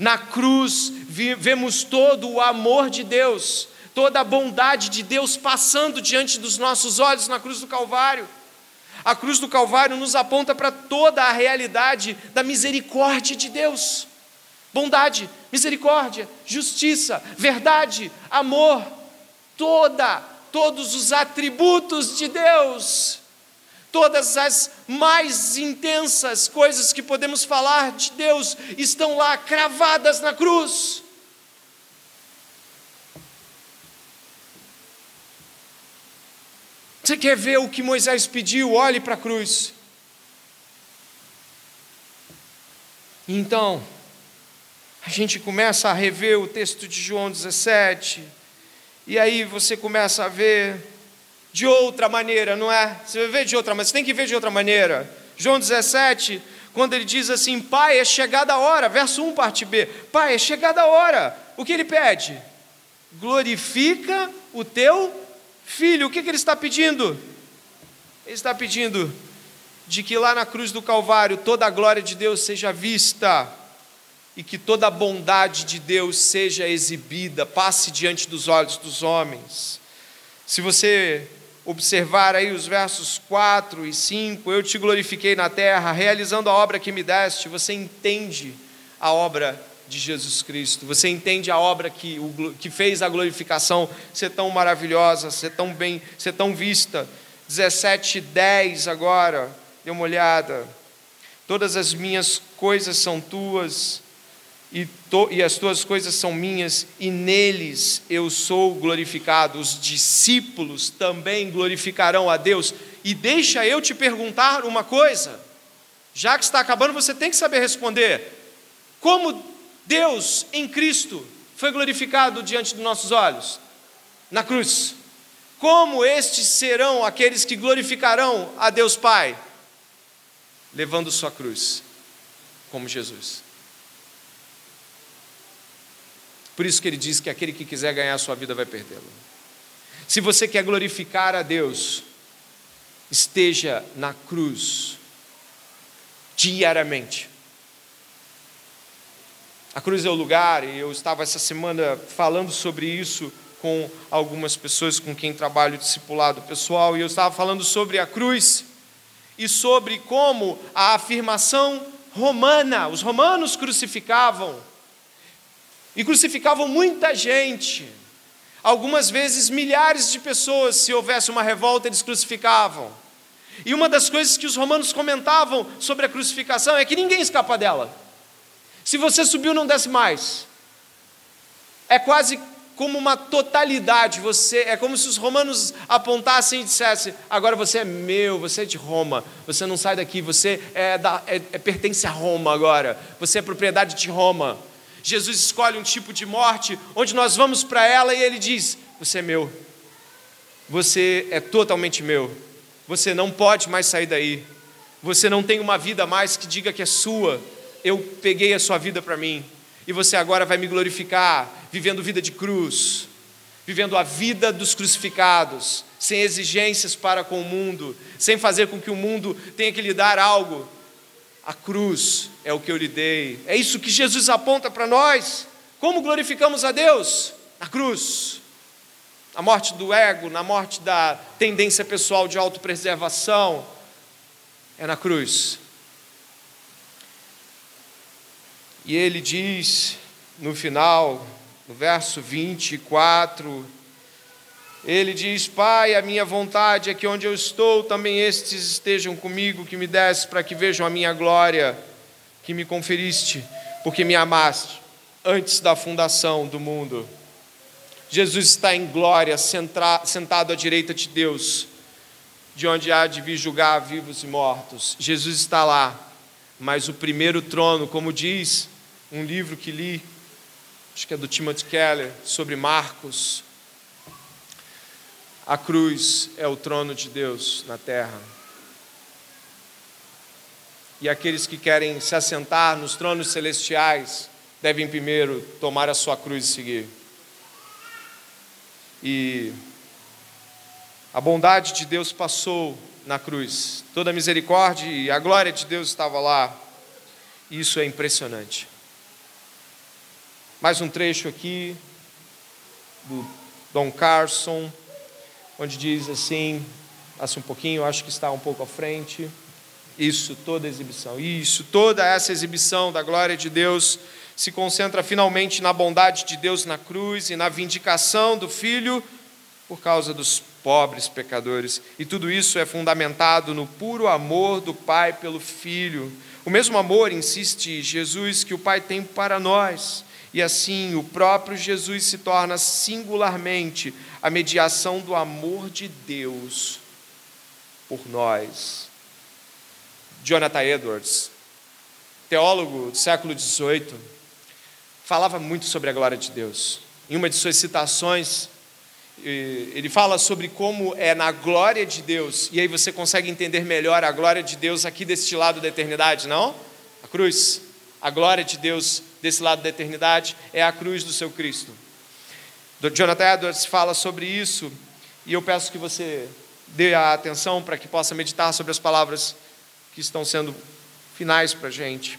Na cruz vemos todo o amor de Deus, toda a bondade de Deus passando diante dos nossos olhos na cruz do Calvário. A cruz do Calvário nos aponta para toda a realidade da misericórdia de Deus bondade, misericórdia, justiça, verdade, amor, toda, todos os atributos de Deus, todas as mais intensas coisas que podemos falar de Deus estão lá cravadas na cruz. Você quer ver o que Moisés pediu? Olhe para a cruz. Então, a gente começa a rever o texto de João 17, e aí você começa a ver de outra maneira, não é? Você vai ver de outra maneira, você tem que ver de outra maneira. João 17, quando ele diz assim: Pai, é chegada a hora, verso 1, parte B. Pai, é chegada a hora. O que ele pede? Glorifica o teu filho. O que, que ele está pedindo? Ele está pedindo de que lá na cruz do Calvário toda a glória de Deus seja vista e que toda a bondade de Deus seja exibida, passe diante dos olhos dos homens. Se você observar aí os versos 4 e 5, eu te glorifiquei na terra, realizando a obra que me deste, você entende a obra de Jesus Cristo, você entende a obra que, o, que fez a glorificação ser tão maravilhosa, ser tão bem, ser tão vista. 17, 10 agora, dê uma olhada. Todas as minhas coisas são tuas e, to, e as tuas coisas são minhas, e neles eu sou glorificado. Os discípulos também glorificarão a Deus. E deixa eu te perguntar uma coisa, já que está acabando, você tem que saber responder: como Deus em Cristo foi glorificado diante dos nossos olhos? Na cruz. Como estes serão aqueles que glorificarão a Deus Pai? Levando sua cruz, como Jesus. Por isso que ele diz que aquele que quiser ganhar a sua vida vai perdê-la. Se você quer glorificar a Deus, esteja na cruz diariamente. A cruz é o lugar, e eu estava essa semana falando sobre isso com algumas pessoas com quem trabalho discipulado pessoal, e eu estava falando sobre a cruz e sobre como a afirmação romana, os romanos crucificavam e crucificavam muita gente. Algumas vezes milhares de pessoas, se houvesse uma revolta, eles crucificavam. E uma das coisas que os romanos comentavam sobre a crucificação é que ninguém escapa dela. Se você subiu, não desce mais. É quase como uma totalidade. Você é como se os romanos apontassem e dissessem: agora você é meu, você é de Roma, você não sai daqui, você é, da, é, é pertence a Roma agora, você é propriedade de Roma. Jesus escolhe um tipo de morte onde nós vamos para ela e ele diz: Você é meu, você é totalmente meu, você não pode mais sair daí, você não tem uma vida mais que diga que é sua, eu peguei a sua vida para mim, e você agora vai me glorificar, vivendo vida de cruz, vivendo a vida dos crucificados, sem exigências para com o mundo, sem fazer com que o mundo tenha que lhe dar algo. A cruz é o que eu lhe dei. É isso que Jesus aponta para nós. Como glorificamos a Deus? Na cruz. Na morte do ego, na morte da tendência pessoal de autopreservação. É na cruz. E ele diz no final, no verso 24, ele diz: Pai, a minha vontade é que onde eu estou também estes estejam comigo, que me desse para que vejam a minha glória, que me conferiste, porque me amaste antes da fundação do mundo. Jesus está em glória, sentado à direita de Deus, de onde há de vir julgar vivos e mortos. Jesus está lá, mas o primeiro trono, como diz um livro que li, acho que é do Timothy Keller, sobre Marcos. A cruz é o trono de Deus na terra. E aqueles que querem se assentar nos tronos celestiais devem primeiro tomar a sua cruz e seguir. E a bondade de Deus passou na cruz, toda a misericórdia e a glória de Deus estava lá. Isso é impressionante. Mais um trecho aqui do Don Carson, onde diz assim, passa um pouquinho, acho que está um pouco à frente. Isso, toda a exibição. Isso, toda essa exibição da glória de Deus se concentra finalmente na bondade de Deus na cruz e na vindicação do Filho por causa dos pobres pecadores. E tudo isso é fundamentado no puro amor do Pai pelo Filho. O mesmo amor, insiste Jesus, que o Pai tem para nós. E assim, o próprio Jesus se torna singularmente a mediação do amor de Deus por nós. Jonathan Edwards, teólogo do século XVIII, falava muito sobre a glória de Deus. Em uma de suas citações, ele fala sobre como é na glória de Deus, e aí você consegue entender melhor a glória de Deus aqui deste lado da eternidade, não? A cruz. A glória de Deus desse lado da eternidade é a cruz do seu Cristo. Jonathan Edwards fala sobre isso e eu peço que você dê a atenção para que possa meditar sobre as palavras que estão sendo finais para a gente.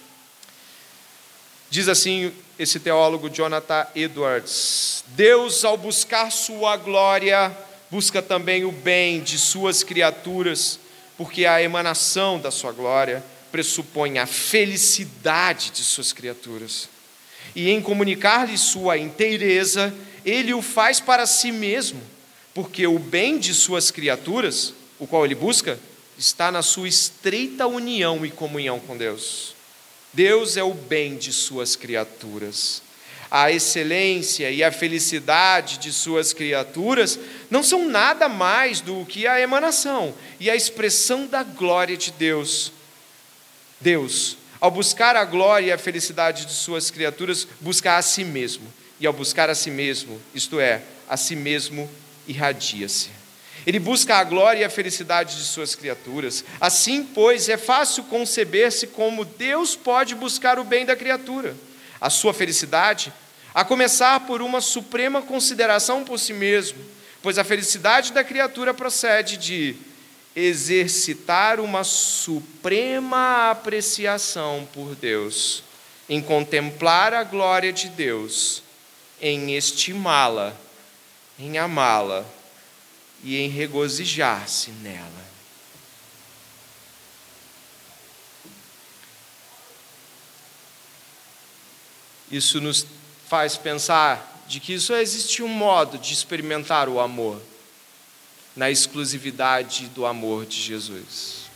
Diz assim esse teólogo Jonathan Edwards: Deus, ao buscar sua glória, busca também o bem de suas criaturas, porque a emanação da sua glória pressupõe a felicidade de suas criaturas. E em comunicar-lhe sua inteireza, ele o faz para si mesmo, porque o bem de suas criaturas, o qual ele busca, está na sua estreita união e comunhão com Deus. Deus é o bem de suas criaturas. A excelência e a felicidade de suas criaturas não são nada mais do que a emanação e a expressão da glória de Deus Deus, ao buscar a glória e a felicidade de suas criaturas, busca a si mesmo. E ao buscar a si mesmo, isto é, a si mesmo irradia-se. Ele busca a glória e a felicidade de suas criaturas. Assim, pois, é fácil conceber-se como Deus pode buscar o bem da criatura, a sua felicidade, a começar por uma suprema consideração por si mesmo, pois a felicidade da criatura procede de exercitar uma suprema apreciação por Deus, em contemplar a glória de Deus, em estimá-la, em amá-la e em regozijar-se nela. Isso nos faz pensar de que só existe um modo de experimentar o amor na exclusividade do amor de Jesus.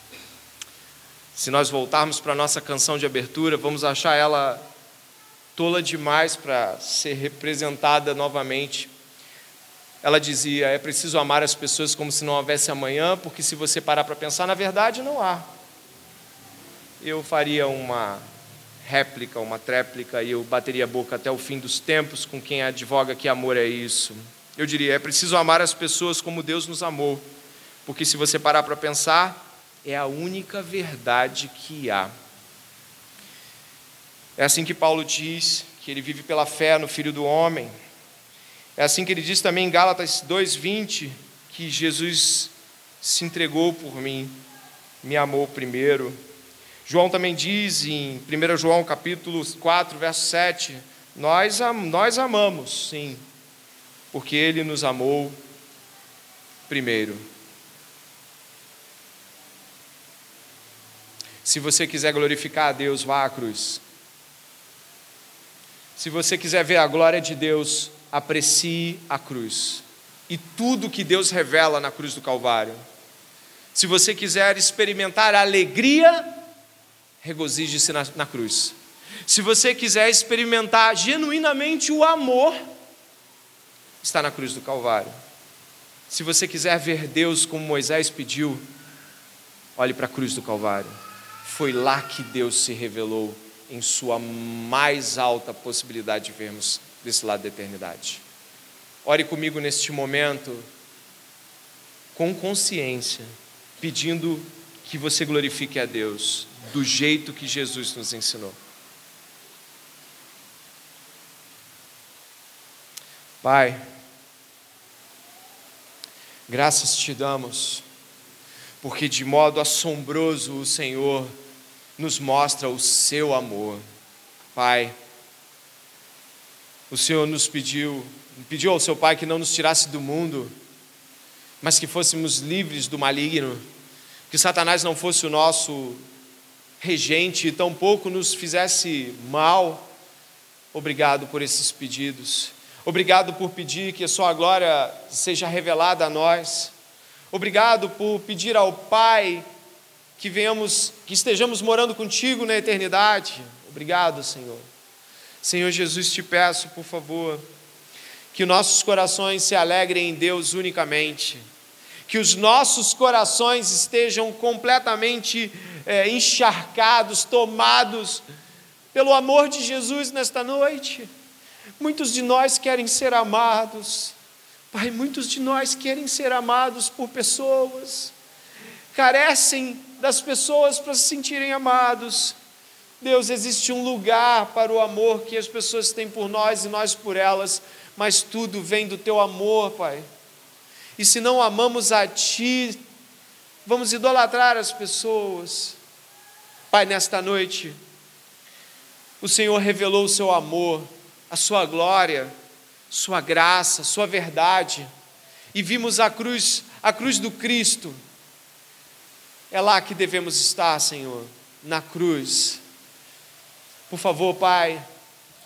Se nós voltarmos para a nossa canção de abertura, vamos achar ela tola demais para ser representada novamente. Ela dizia: é preciso amar as pessoas como se não houvesse amanhã, porque se você parar para pensar, na verdade não há. Eu faria uma réplica, uma tréplica, e eu bateria a boca até o fim dos tempos com quem advoga que amor é isso. Eu diria, é preciso amar as pessoas como Deus nos amou, porque se você parar para pensar, é a única verdade que há. É assim que Paulo diz que ele vive pela fé no Filho do Homem. É assim que ele diz também em Gálatas 2:20 que Jesus se entregou por mim, me amou primeiro. João também diz em 1 João capítulo 4, verso 7, nós, nós amamos, sim, porque ele nos amou primeiro. Se você quiser glorificar a Deus, vá à cruz. Se você quiser ver a glória de Deus, aprecie a cruz e tudo que Deus revela na cruz do Calvário. Se você quiser experimentar a alegria, regozije-se na, na cruz. Se você quiser experimentar genuinamente o amor, está na cruz do Calvário. Se você quiser ver Deus como Moisés pediu, olhe para a cruz do Calvário. Foi lá que Deus se revelou em sua mais alta possibilidade de vermos desse lado da eternidade. Ore comigo neste momento, com consciência, pedindo que você glorifique a Deus do jeito que Jesus nos ensinou. Pai, graças te damos, porque de modo assombroso o Senhor nos mostra o seu amor. Pai, o Senhor nos pediu, pediu ao seu Pai que não nos tirasse do mundo, mas que fôssemos livres do maligno, que Satanás não fosse o nosso regente e tampouco nos fizesse mal. Obrigado por esses pedidos. Obrigado por pedir que a sua glória seja revelada a nós. Obrigado por pedir ao Pai que venhamos, que estejamos morando contigo na eternidade. Obrigado, Senhor. Senhor Jesus, te peço, por favor, que nossos corações se alegrem em Deus unicamente, que os nossos corações estejam completamente é, encharcados, tomados pelo amor de Jesus nesta noite. Muitos de nós querem ser amados, Pai, muitos de nós querem ser amados por pessoas, carecem das pessoas para se sentirem amados Deus, existe um lugar para o amor que as pessoas têm por nós e nós por elas, mas tudo vem do teu amor, Pai. E se não amamos a Ti, vamos idolatrar as pessoas. Pai, nesta noite, o Senhor revelou o seu amor, a sua glória, sua graça, sua verdade, e vimos a cruz, a cruz do Cristo. É lá que devemos estar, Senhor, na cruz. Por favor, Pai,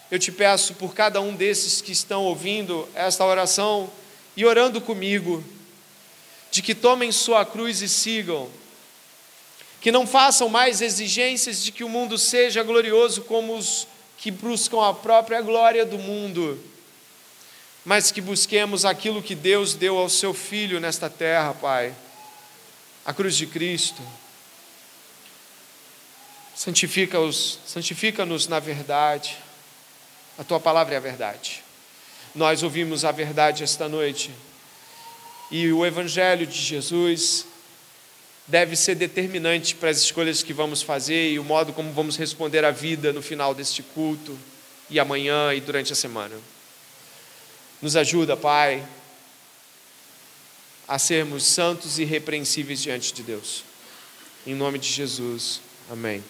eu te peço por cada um desses que estão ouvindo esta oração e orando comigo, de que tomem sua cruz e sigam, que não façam mais exigências de que o mundo seja glorioso como os que buscam a própria glória do mundo, mas que busquemos aquilo que Deus deu ao seu Filho nesta terra, Pai, a cruz de Cristo. Santifica-nos na verdade. A tua palavra é a verdade. Nós ouvimos a verdade esta noite. E o evangelho de Jesus deve ser determinante para as escolhas que vamos fazer e o modo como vamos responder à vida no final deste culto e amanhã e durante a semana. Nos ajuda, Pai, a sermos santos e irrepreensíveis diante de Deus. Em nome de Jesus. Amém.